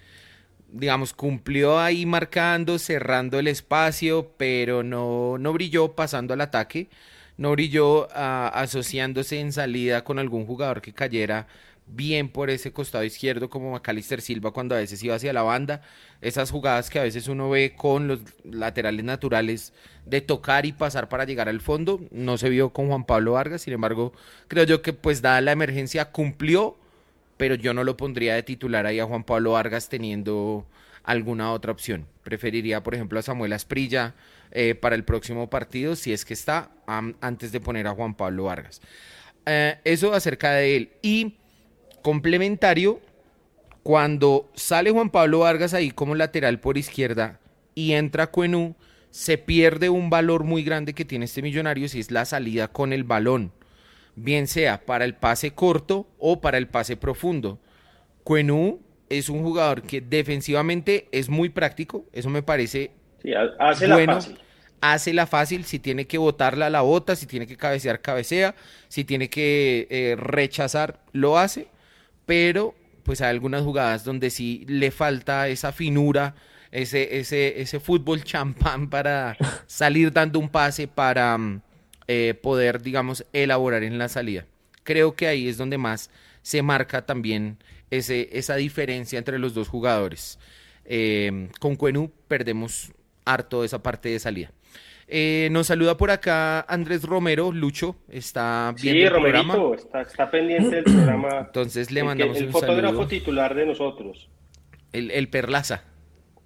digamos, cumplió ahí marcando, cerrando el espacio, pero no, no brilló pasando al ataque, no brilló ah, asociándose en salida con algún jugador que cayera bien por ese costado izquierdo como Macalister Silva cuando a veces iba hacia la banda. Esas jugadas que a veces uno ve con los laterales naturales de tocar y pasar para llegar al fondo, no se vio con Juan Pablo Vargas. Sin embargo, creo yo que pues dada la emergencia cumplió, pero yo no lo pondría de titular ahí a Juan Pablo Vargas teniendo alguna otra opción. Preferiría, por ejemplo, a Samuel Asprilla eh, para el próximo partido, si es que está, antes de poner a Juan Pablo Vargas. Eh, eso acerca de él. Y complementario, cuando sale Juan Pablo Vargas ahí como lateral por izquierda y entra Cuenú, se pierde un valor muy grande que tiene este millonario si es la salida con el balón, bien sea para el pase corto o para el pase profundo. Cuenú es un jugador que defensivamente es muy práctico, eso me parece hace bueno. La fácil. Hace la fácil, si tiene que botarla, la bota, si tiene que cabecear, cabecea, si tiene que eh, rechazar, lo hace pero pues hay algunas jugadas donde sí le falta esa finura, ese, ese, ese fútbol champán para salir dando un pase para mm, eh, poder, digamos, elaborar en la salida. Creo que ahí es donde más se marca también ese, esa diferencia entre los dos jugadores. Eh, con Cuenú perdemos harto esa parte de salida. Eh, nos saluda por acá Andrés Romero, Lucho, está viendo sí, el programa. Está, está, pendiente del programa. Entonces le mandamos el, el fotógrafo titular de nosotros. El, el Perlaza.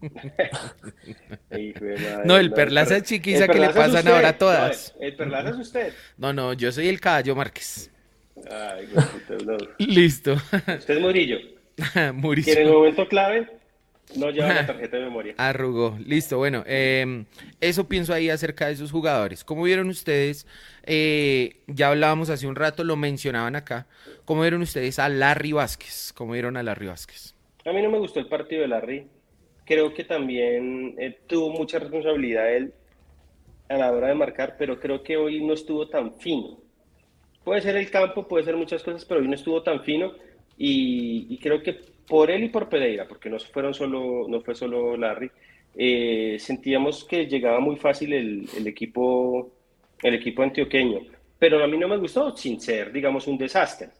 no, el Perlaza es chiquiza que le pasan ahora a todas. el Perlaza es usted. No, no, yo soy el Caballo Márquez. Ay, Listo. Usted es Murillo. Murillo. ¿Quiere el momento clave? No lleva la tarjeta de memoria. Arrugó. Listo, bueno, em, eso pienso ahí acerca de esos jugadores. Como vieron ustedes, eh, ya hablábamos hace un rato, lo mencionaban acá. ¿Cómo vieron ustedes a Larry Vázquez? ¿Cómo vieron a Larry Vázquez? A mí no me gustó el partido de Larry. Creo que también eh, tuvo mucha responsabilidad él a la hora de marcar, pero creo que hoy no estuvo tan fino. Puede ser el campo, puede ser muchas cosas, pero hoy no estuvo tan fino y creo que por él y por Pereira, porque no, fueron solo, no fue solo Larry, eh, sentíamos que llegaba muy fácil el, equipo, el equipo antioqueño. Pero a mí no me gustó, sin ser, digamos, un desastre.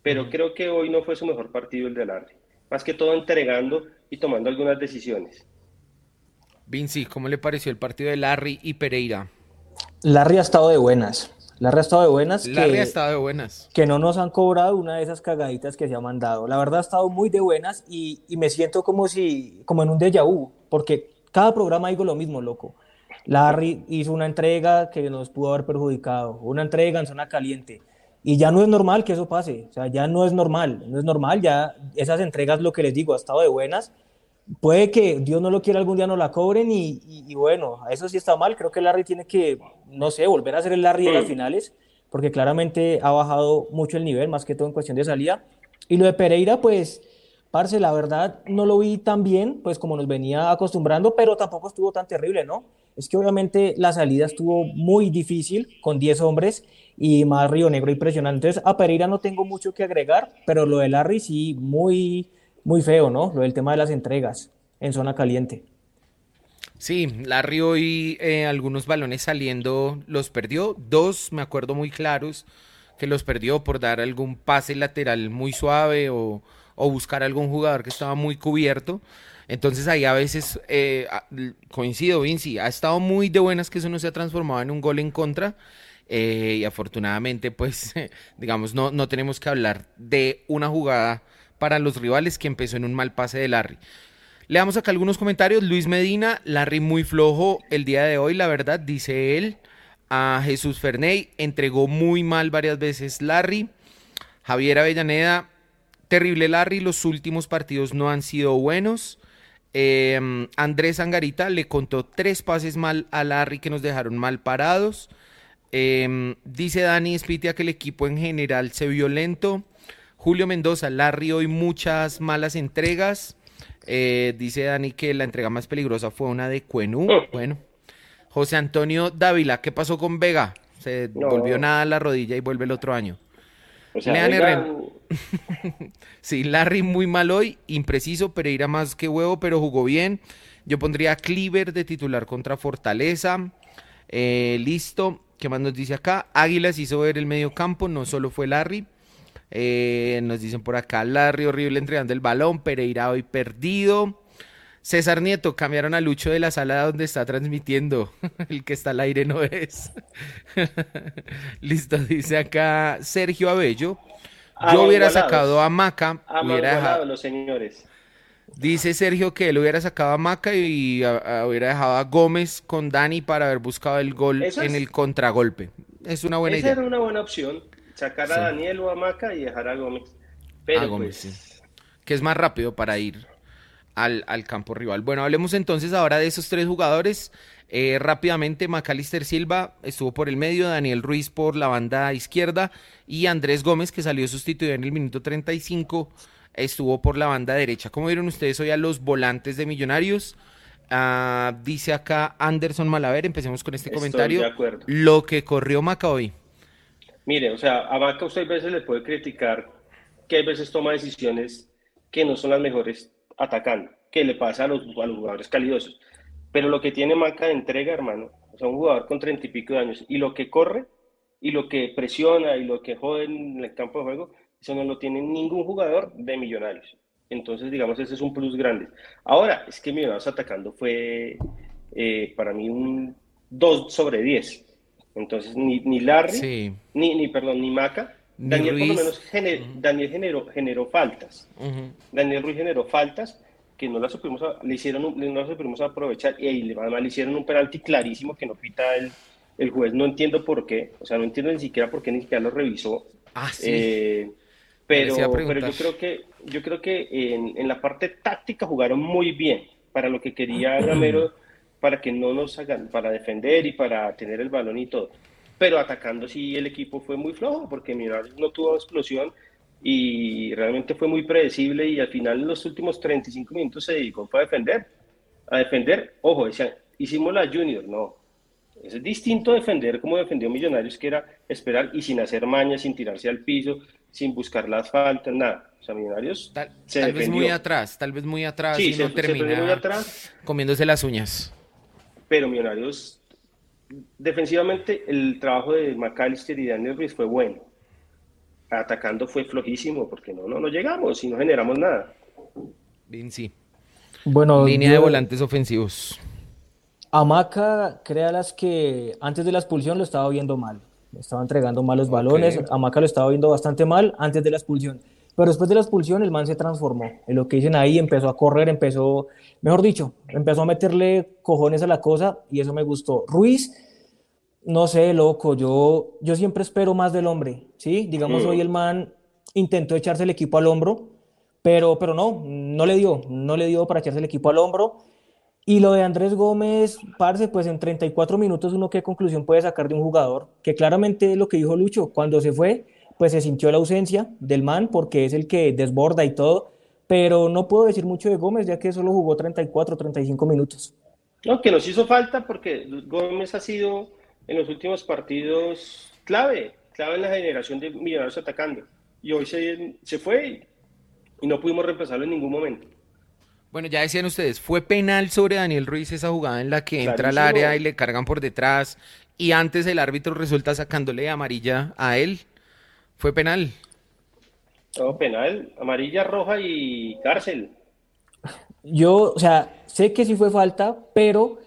Pero creo que hoy no fue su mejor partido el de Larry. Más que todo entregando y tomando algunas decisiones. Vinci, ¿cómo le pareció el partido de Larry y Pereira? Larry ha estado de buenas. La ha estado de buenas. La que, ha estado de buenas. Que no nos han cobrado una de esas cagaditas que se ha mandado. La verdad ha estado muy de buenas y, y me siento como si, como en un déjà vu, porque cada programa digo lo mismo, loco. Larry hizo una entrega que nos pudo haber perjudicado, una entrega en zona caliente. Y ya no es normal que eso pase, o sea, ya no es normal, no es normal, ya esas entregas, lo que les digo, ha estado de buenas, puede que Dios no lo quiera algún día no la cobren y, y, bueno, eso sí está mal. Creo que Larry tiene que, no sé, volver a ser el Larry de las finales, porque claramente ha bajado mucho el nivel, más que todo en cuestión de salida. Y lo de Pereira, pues, parce, la verdad no lo vi tan bien, pues como nos venía acostumbrando, pero tampoco estuvo tan terrible, ¿no? Es que obviamente la salida estuvo muy difícil con 10 hombres y más Río Negro impresionante. Entonces, a Pereira no tengo mucho que agregar, pero lo de Larry sí, muy muy feo, ¿no? Lo del tema de las entregas en zona caliente. Sí, Larry hoy eh, algunos balones saliendo los perdió, dos me acuerdo muy claros que los perdió por dar algún pase lateral muy suave o, buscar algún jugador que estaba muy cubierto. Entonces ahí a veces eh, coincido, Vinci, ha estado muy de buenas que eso no se ha transformado en un gol en contra. Eh, y afortunadamente, pues, digamos, no, no tenemos que hablar de una jugada para los rivales que empezó en un mal pase de Larry. Le damos acá algunos comentarios. Luis Medina, Larry muy flojo el día de hoy, la verdad, dice él. A Jesús Ferney, entregó muy mal varias veces Larry. Javier Avellaneda, terrible Larry, los últimos partidos no han sido buenos. Em, Andrés Angarita le contó tres pases mal a Larry que nos dejaron mal parados. Em, dice Dani Spitia que el equipo en general se vio lento. Julio Mendoza, Larry hoy muchas malas entregas. Eh, dice Dani que la entrega más peligrosa fue una de Cuenú. Bueno. José Antonio Dávila, ¿qué pasó con Vega? Se volvió nada a la rodilla y vuelve el otro año. O sea, sí, Larry muy mal hoy, impreciso, Pereira más que huevo, pero jugó bien. Yo pondría a Cleaver de titular contra Fortaleza. Eh, listo. ¿Qué más nos dice acá? Águilas hizo ver el medio campo, no solo fue Larry. Eh, nos dicen por acá, Larry horrible entregando el balón, Pereira hoy perdido. César Nieto, cambiaron a Lucho de la sala donde está transmitiendo. El que está al aire no es. Listo, dice acá Sergio Abello. Yo hubiera sacado a Maca. Hubiera dejado los señores. Dice Sergio que él hubiera sacado a Maca y hubiera dejado a Gómez con Dani para haber buscado el gol en el contragolpe. Es una buena idea. Esa era una buena opción. Sacar a Daniel o a Maca y dejar a Gómez. Pero a Gómez, pues Que es más rápido para ir al, campo rival. Bueno, hablemos entonces ahora de esos tres jugadores. Eh, rápidamente, Macalister Silva estuvo por el medio, Daniel Ruiz por la banda izquierda y Andrés Gómez, que salió sustituido en el minuto 35, estuvo por la banda derecha. ¿Cómo vieron ustedes hoy a los volantes de Millonarios? Ah, dice acá Anderson Malaver, empecemos con este comentario. Lo que corrió Maca hoy. Mire, o sea, a Maca usted a veces le puede criticar que a veces toma decisiones que no son las mejores atacando, que le pasa a los, jugadores calidosos. Pero lo que tiene Maca de entrega, hermano, o sea, un jugador con treinta y pico de años, y lo que corre, y lo que presiona, y lo que jode en el campo de juego, eso no lo tiene ningún jugador de Millonarios. Entonces, digamos, ese es un plus grande. Ahora, es que Millonarios atacando fue eh, para mí un 2 sobre 10. Entonces, ni, ni Larry, ni, ni, perdón, ni Maca. Daniel por lo menos Daniel generó, generó faltas. Daniel Ruiz generó faltas que no las supimos, le hicieron no las supimos aprovechar y ahí además le hicieron un penalti clarísimo que no pita el, el juez. No entiendo por qué, o sea, no entiendo ni siquiera por qué ni siquiera lo revisó. Ah, eh, pero, pero yo creo que, yo creo que en, en, la parte táctica jugaron muy bien. Para lo que quería Ramero, para que no nos hagan, para defender y para tener el balón y todo. Pero atacando sí el equipo fue muy flojo porque Millonarios no tuvo explosión y realmente fue muy predecible y al final en los últimos 35 minutos se dedicó a defender, a defender, ojo, decían, hicimos la junior, no, es distinto defender como defendió Millonarios, que era esperar y sin hacer mañas, sin tirarse al piso, sin buscar las faltas, nada. O sea, Millonarios tal, tal vez muy atrás, tal vez muy atrás y no termina muy atrás, comiéndose las uñas. Pero Millonarios defensivamente el trabajo de McAllister y Daniel Ruiz fue bueno. Atacando fue flojísimo porque no, no, no llegamos y no generamos nada. Vinci. Bueno, línea de volantes ofensivos. Amaca, créalas que antes de la expulsión lo estaba viendo mal. Estaba entregando malos balones. Amaca lo estaba viendo bastante mal antes de la expulsión. Pero después de la expulsión, el man se transformó. En lo que dicen ahí, empezó a correr, empezó, mejor dicho, empezó a meterle cojones a la cosa y eso me gustó. Ruiz, no sé, loco, yo, yo siempre espero más del hombre, ¿sí? Digamos, hoy el man intentó echarse el equipo al hombro, pero, pero no, no le dio, no le dio para echarse el equipo al hombro. Y lo de Andrés Gómez, parce, pues en 34 minutos uno qué conclusión puede sacar de un jugador, que claramente es lo que dijo Lucho, cuando se fue, pues se sintió la ausencia del man porque es el que desborda y todo, pero no puedo decir mucho de Gómez ya que solo jugó 34, 35 minutos. No, que nos hizo falta porque Gómez ha sido en los últimos partidos clave, clave en la generación de millonarios atacando. Y hoy se, se fue y, no pudimos reemplazarlo en ningún momento. Bueno, ya decían ustedes, fue penal sobre Daniel Ruiz esa jugada en la que entra al área y le cargan por detrás y antes el árbitro resulta sacándole amarilla a él. ¿Fue penal? No, penal, amarilla, roja y cárcel. Yo, o sea, sé que sí fue falta, pero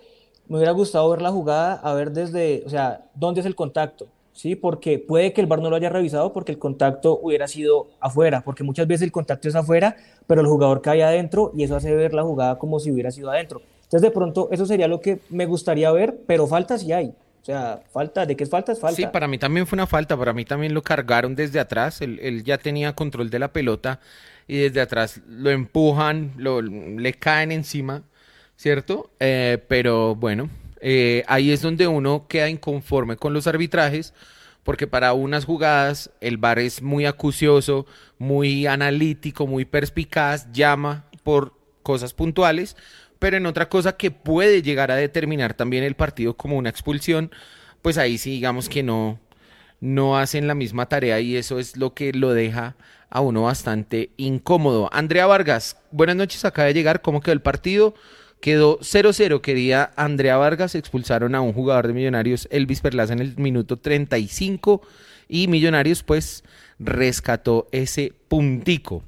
me hubiera gustado ver la jugada, a ver desde, o sea, dónde es el contacto, ¿sí? Porque puede que el VAR no lo haya revisado porque el contacto hubiera sido afuera, porque muchas veces el contacto es afuera, pero el jugador cae adentro y eso hace ver la jugada como si hubiera sido adentro. Entonces, de pronto, eso sería lo que me gustaría ver, pero falta sí hay. O sea, falta, ¿de qué es falta? Falta. Sí, para mí también fue una falta, para mí también lo cargaron desde atrás, él, ya tenía control de la pelota y desde atrás lo empujan, lo, le caen encima, ¿cierto? Eh, pero bueno, Eh, ahí es donde uno queda inconforme con los arbitrajes, porque para unas jugadas el VAR es muy acucioso, muy analítico, muy perspicaz, llama por cosas puntuales, pero en otra cosa que puede llegar a determinar también el partido como una expulsión, pues ahí sí digamos que no, no hacen la misma tarea y eso es lo que lo deja a uno bastante incómodo. Andrea Vargas, buenas noches, acaba de llegar, ¿cómo quedó el partido? Quedó 0-0, quería Andrea Vargas, expulsaron a un jugador de Millonarios, Elvis Perlaza, en el minuto 35 y Millonarios pues rescató ese puntico.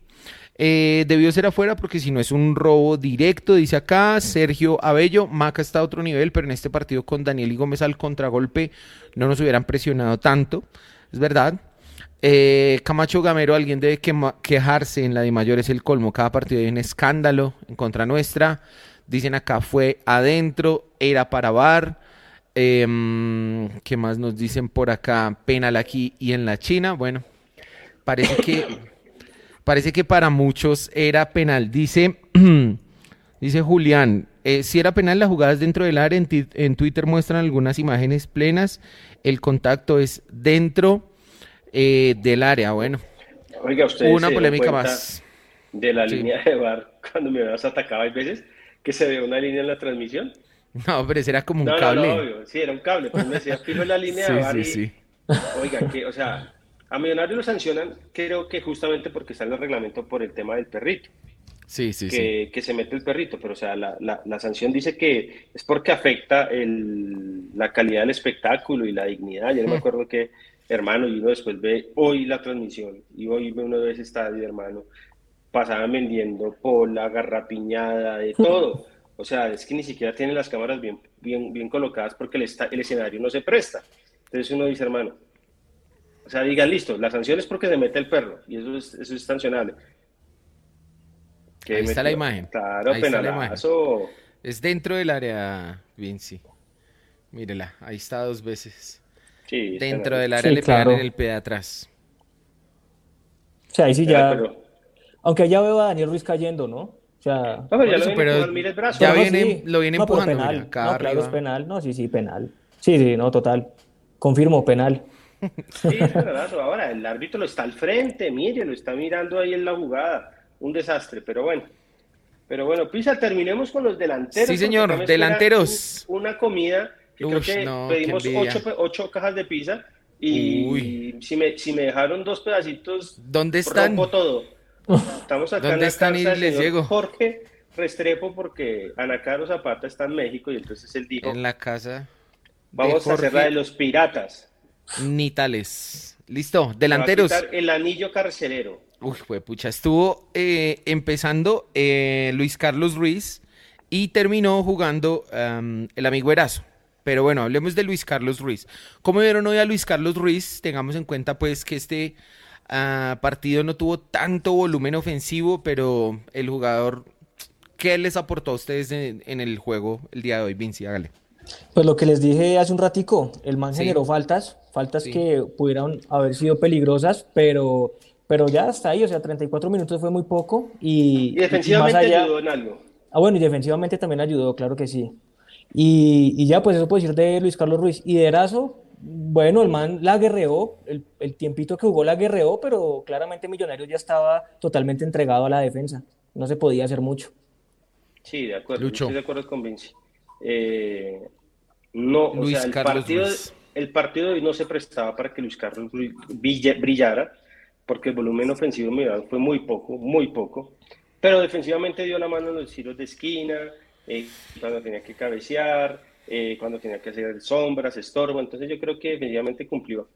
Eh, debió ser afuera porque si no es un robo directo, dice acá Sergio Abello. Maca está a otro nivel, pero en este partido con Daniel y Gómez al contragolpe no nos hubieran presionado tanto. Es verdad. Eh, Camacho Gamero, alguien debe quejarse en la de mayor es el colmo. Cada partido hay un escándalo en contra nuestra. Dicen acá fue adentro, era para bar. Em, ¿Qué más nos dicen por acá? Penal aquí y en la China. Bueno, parece que parece que para muchos era penal. Dice, dice Julián, eh, si era penal las jugadas dentro del área, en, Twitter muestran algunas imágenes plenas. El contacto es dentro eh, del área. Bueno, Oiga, usted una polémica más. De la línea de bar, cuando me vas atacaba hay veces que se ve una línea en la transmisión. No, pero ese era como un cable. No, obvio. Sí, era un cable, pero me decía, fijo la línea de bar sí, sí. Oiga, que, o sea, a Millonarios lo sancionan, creo que justamente porque está en el reglamento por el tema del perrito. Sí, sí, que, sí. Que se mete el perrito, pero o sea, la, la, sanción dice que es porque afecta el, la calidad del espectáculo y la dignidad. Yo me mm. acuerdo que, hermano, y uno después ve hoy la transmisión y hoy ve uno de ese estadio, hermano, pasaban vendiendo pola, garrapiñada, de todo. O sea, es que ni siquiera tienen las cámaras bien, bien, bien colocadas porque el, el escenario no se presta. Entonces uno dice, hermano, o sea, diga, listo, la sanción es porque se mete el perro y eso es, eso es sancionable. Ahí está la imagen. Claro, penalazo. Es dentro del área, Vinci. Mírela, ahí está dos veces. Sí, dentro del área le pegan en el pie de atrás. O sea, ahí sí ya. Aunque ya veo a Daniel Ruiz cayendo, ¿no? O sea, no, ya lo pero el brazo. Ya viene, lo viene empujando. penal. no, claro, es penal. No, sí, sí, penal. Sí, sí, no, total. Confirmo, penal. Sí, es verdad. Ahora, el árbitro lo está al frente, mire, lo está mirando ahí en la jugada. Un desastre, pero bueno. Pero bueno, Pisa, terminemos con los delanteros. Sí, señor, delanteros. una comida, que creo que pedimos ocho, cajas de pizza y si me, si me dejaron dos pedacitos, ¿dónde están? Rompo todo. Estamos acá ¿Dónde en están y les llego? Jorge Restrepo porque Ana Caro Zapata está en México y entonces él dijo... En la casa Vamos a hacer la de los piratas. Ni tales. Listo, delanteros. el anillo carcelero. Uy, fue pucha. Estuvo eh, empezando eh, Luis Carlos Ruiz y terminó jugando el amigo Erazo. Pero bueno, hablemos de Luis Carlos Ruiz. ¿Cómo vieron hoy a Luis Carlos Ruiz? Tengamos en cuenta pues que este ah, partido no tuvo tanto volumen ofensivo, pero el jugador, ¿qué les aportó a ustedes en, el juego el día de hoy, Vinci? Hágale. Pues lo que les dije hace un ratico, el man generó faltas, faltas que pudieran haber sido peligrosas, pero, pero ya hasta ahí, o sea, 34 minutos fue muy poco. Y, y defensivamente ayudó en algo. Ah, bueno, y defensivamente también ayudó, claro que sí. Y, y, ya, pues eso puede decir de Luis Carlos Ruiz. Y de Erazo, bueno, el man la guerreó, el, el, tiempito que jugó la guerreó, pero claramente Millonarios ya estaba totalmente entregado a la defensa. No se podía hacer mucho. Sí, de acuerdo. Estoy de acuerdo con Vinci. Eh, no, o sea, el partido, el partido de hoy no se prestaba para que Luis Carlos brillara, porque el volumen ofensivo fue muy poco, muy poco, pero defensivamente dio la mano en los tiros de esquina, eh, cuando tenía que cabecear, eh, cuando tenía que hacer sombras, estorbo, entonces yo creo que definitivamente cumplió.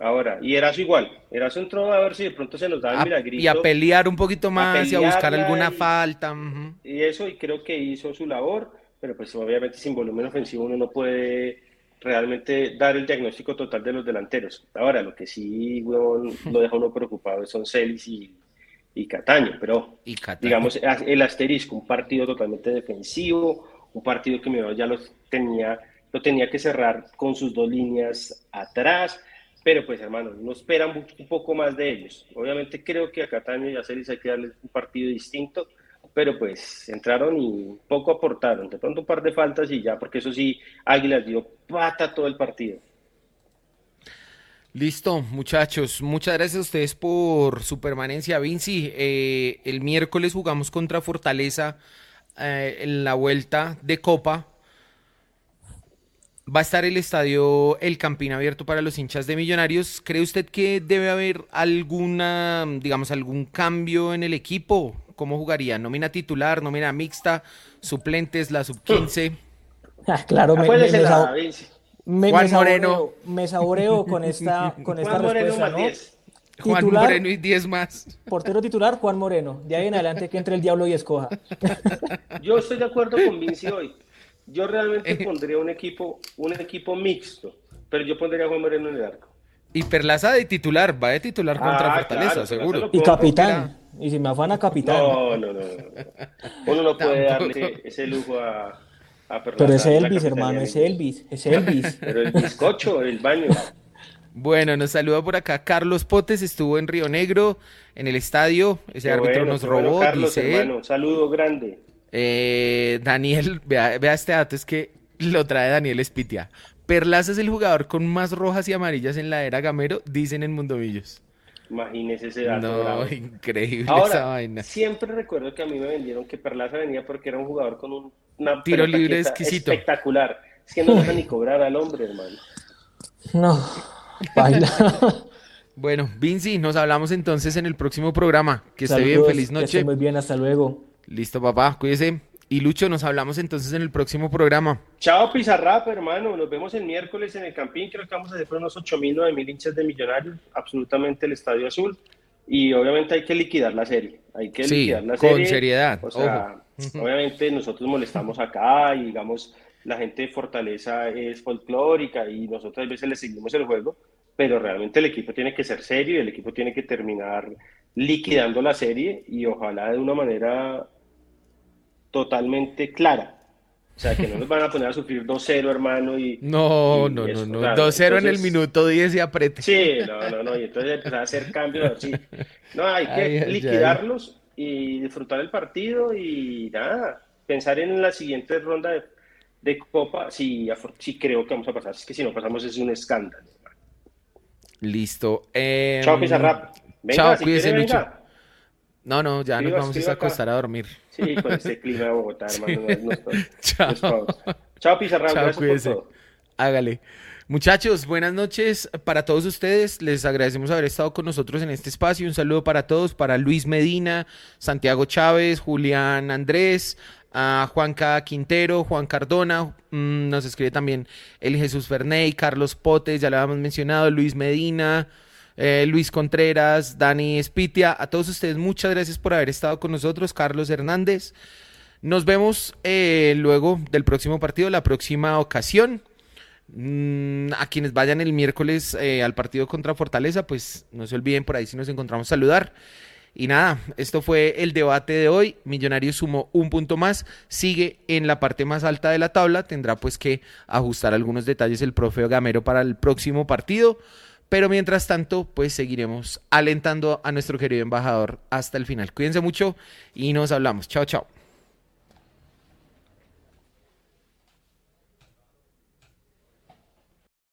Ahora, y Erazo igual, Erazo entró a ver si de pronto se nos da el milagrito. Y a pelear un poquito más y a buscar alguna falta. Y eso, y creo que hizo su labor pero pues obviamente sin volumen ofensivo uno no puede realmente dar el diagnóstico total de los delanteros. Ahora, lo que sí lo deja uno preocupado son Celis y, y Cataño, pero digamos el asterisco, un partido totalmente defensivo, un partido que me ya lo tenía, lo tenía que cerrar con sus dos líneas atrás, pero pues hermano, no esperan un poco más de ellos. Obviamente creo que a Cataño y a Celis hay que darles un partido distinto, pero pues entraron y poco aportaron. De pronto un par de faltas y ya, porque eso sí, Águilas dio pata todo el partido. Listo, muchachos. Muchas gracias a ustedes por su permanencia. Vinci, eh, el miércoles jugamos contra Fortaleza eh, en la vuelta de Copa. Va a estar el estadio El Campín abierto para los hinchas de Millonarios. ¿Cree usted que debe haber alguna, digamos, algún cambio en el equipo? ¿Cómo jugaría? ¿Nómina titular, nómina mixta, suplentes, la sub-15? Ah, claro, me, me- me la me- Juan me saboreo- Moreno. Me saboreo con esta, con esta Juan Moreno respuesta, ¿no? Matías. Juan Titular. Moreno y 10 más. Portero titular, Juan Moreno. De ahí en adelante que entre el diablo y escoja. Yo estoy de acuerdo con Vinci hoy. Yo realmente pondría un equipo, un equipo mixto, pero yo pondría a Juan Moreno en el arco. Y Perlaza de titular, va de titular contra Ah, Fortaleza, claro, seguro. Y capitán. Y si me afana, capitán. No, no, no, no. Uno no puede Tampoco. darle ese lujo a, a Pero es Elvis, hermano, es. Elvis, es Elvis. Pero el bizcocho, el baño. Bueno, nos saluda por acá Carlos Potes, estuvo en Río Negro, en el estadio, ese Qué árbitro bueno, nos qué bueno, robó, Carlos, dice hermano, un saludo grande. Eh, Daniel, vea, vea este dato, es que lo trae Daniel Espitia. Perlaza es el jugador con más rojas y amarillas en la era Gamero, dicen en Mundomillos. Imagínese ese dato. No, bravo. increíble esa vaina. siempre recuerdo que a mí me vendieron que Perlaza venía porque era un jugador con un, una Tiro libre exquisito. espectacular. Es que no deja ni cobrar al hombre, hermano. No, baila. Bueno, Vinci, nos hablamos entonces en el próximo programa. Que esté bien, feliz que noche. esté muy bien, hasta luego. Listo, papá, cuídese. Y Lucho, nos hablamos entonces en el próximo programa. Chao Pizarrap, hermano. Nos vemos el miércoles en el Campín. Creo que vamos a hacer por unos 8.000, 9.000 hinchas de millonarios. Absolutamente el Estadio Azul. Y obviamente hay que liquidar la serie. Hay que Sí, liquidar la con serie. seriedad, O sea, obviamente nosotros molestamos acá y digamos, la gente de Fortaleza es folclórica y nosotros a veces le seguimos el juego, pero realmente el equipo tiene que ser serio y el equipo tiene que terminar liquidando la serie y ojalá de una manera totalmente clara. O sea, que no nos van a poner a sufrir 2-0, hermano. Y, No, y no, no, eso, no. claro. 2-0 en el minuto 10 y aprete. Sí, no, no, no. Y entonces empezar a hacer cambios así. No, hay que Ay, ay, liquidarlos y disfrutar el partido y nada, pensar en la siguiente ronda de, de Copa. Si, si creo que vamos a pasar. Es que si no pasamos es un escándalo. Listo. eh, Chao, Pizarrap. Venga, chao, si cuídese, quiere, Lucho. venga. No, no, ya nos vamos a acá. acostar a dormir. Sí, con este clima de Bogotá, hermano. Chao. Chao, Pizarrap. Chao, por cuídese. todo. Hágale. Muchachos, buenas noches para todos ustedes. Les agradecemos haber estado con nosotros en este espacio. Un saludo para todos, para Luis Medina, Santiago Chávez, Julián Andrés, a Juanca Quintero, Juan Cardona, mm, nos escribe también el Jesús Ferney, Carlos Potes, ya lo habíamos mencionado, Luis Medina, eh, Luis Contreras, Dani Espitia. A todos ustedes, muchas gracias por haber estado con nosotros. Carlos Hernández. Nos vemos eh, luego del próximo partido, la próxima ocasión. Mm, a quienes vayan el miércoles eh, al partido contra Fortaleza, pues no se olviden por ahí si nos encontramos saludar. Y nada, esto fue el debate de hoy. Millonarios sumó un punto más, sigue en la parte más alta de la tabla, tendrá pues que ajustar algunos detalles el profe Gamero para el próximo partido. Pero mientras tanto, pues seguiremos alentando a nuestro querido embajador hasta el final. Cuídense mucho y nos hablamos. Chao, chao.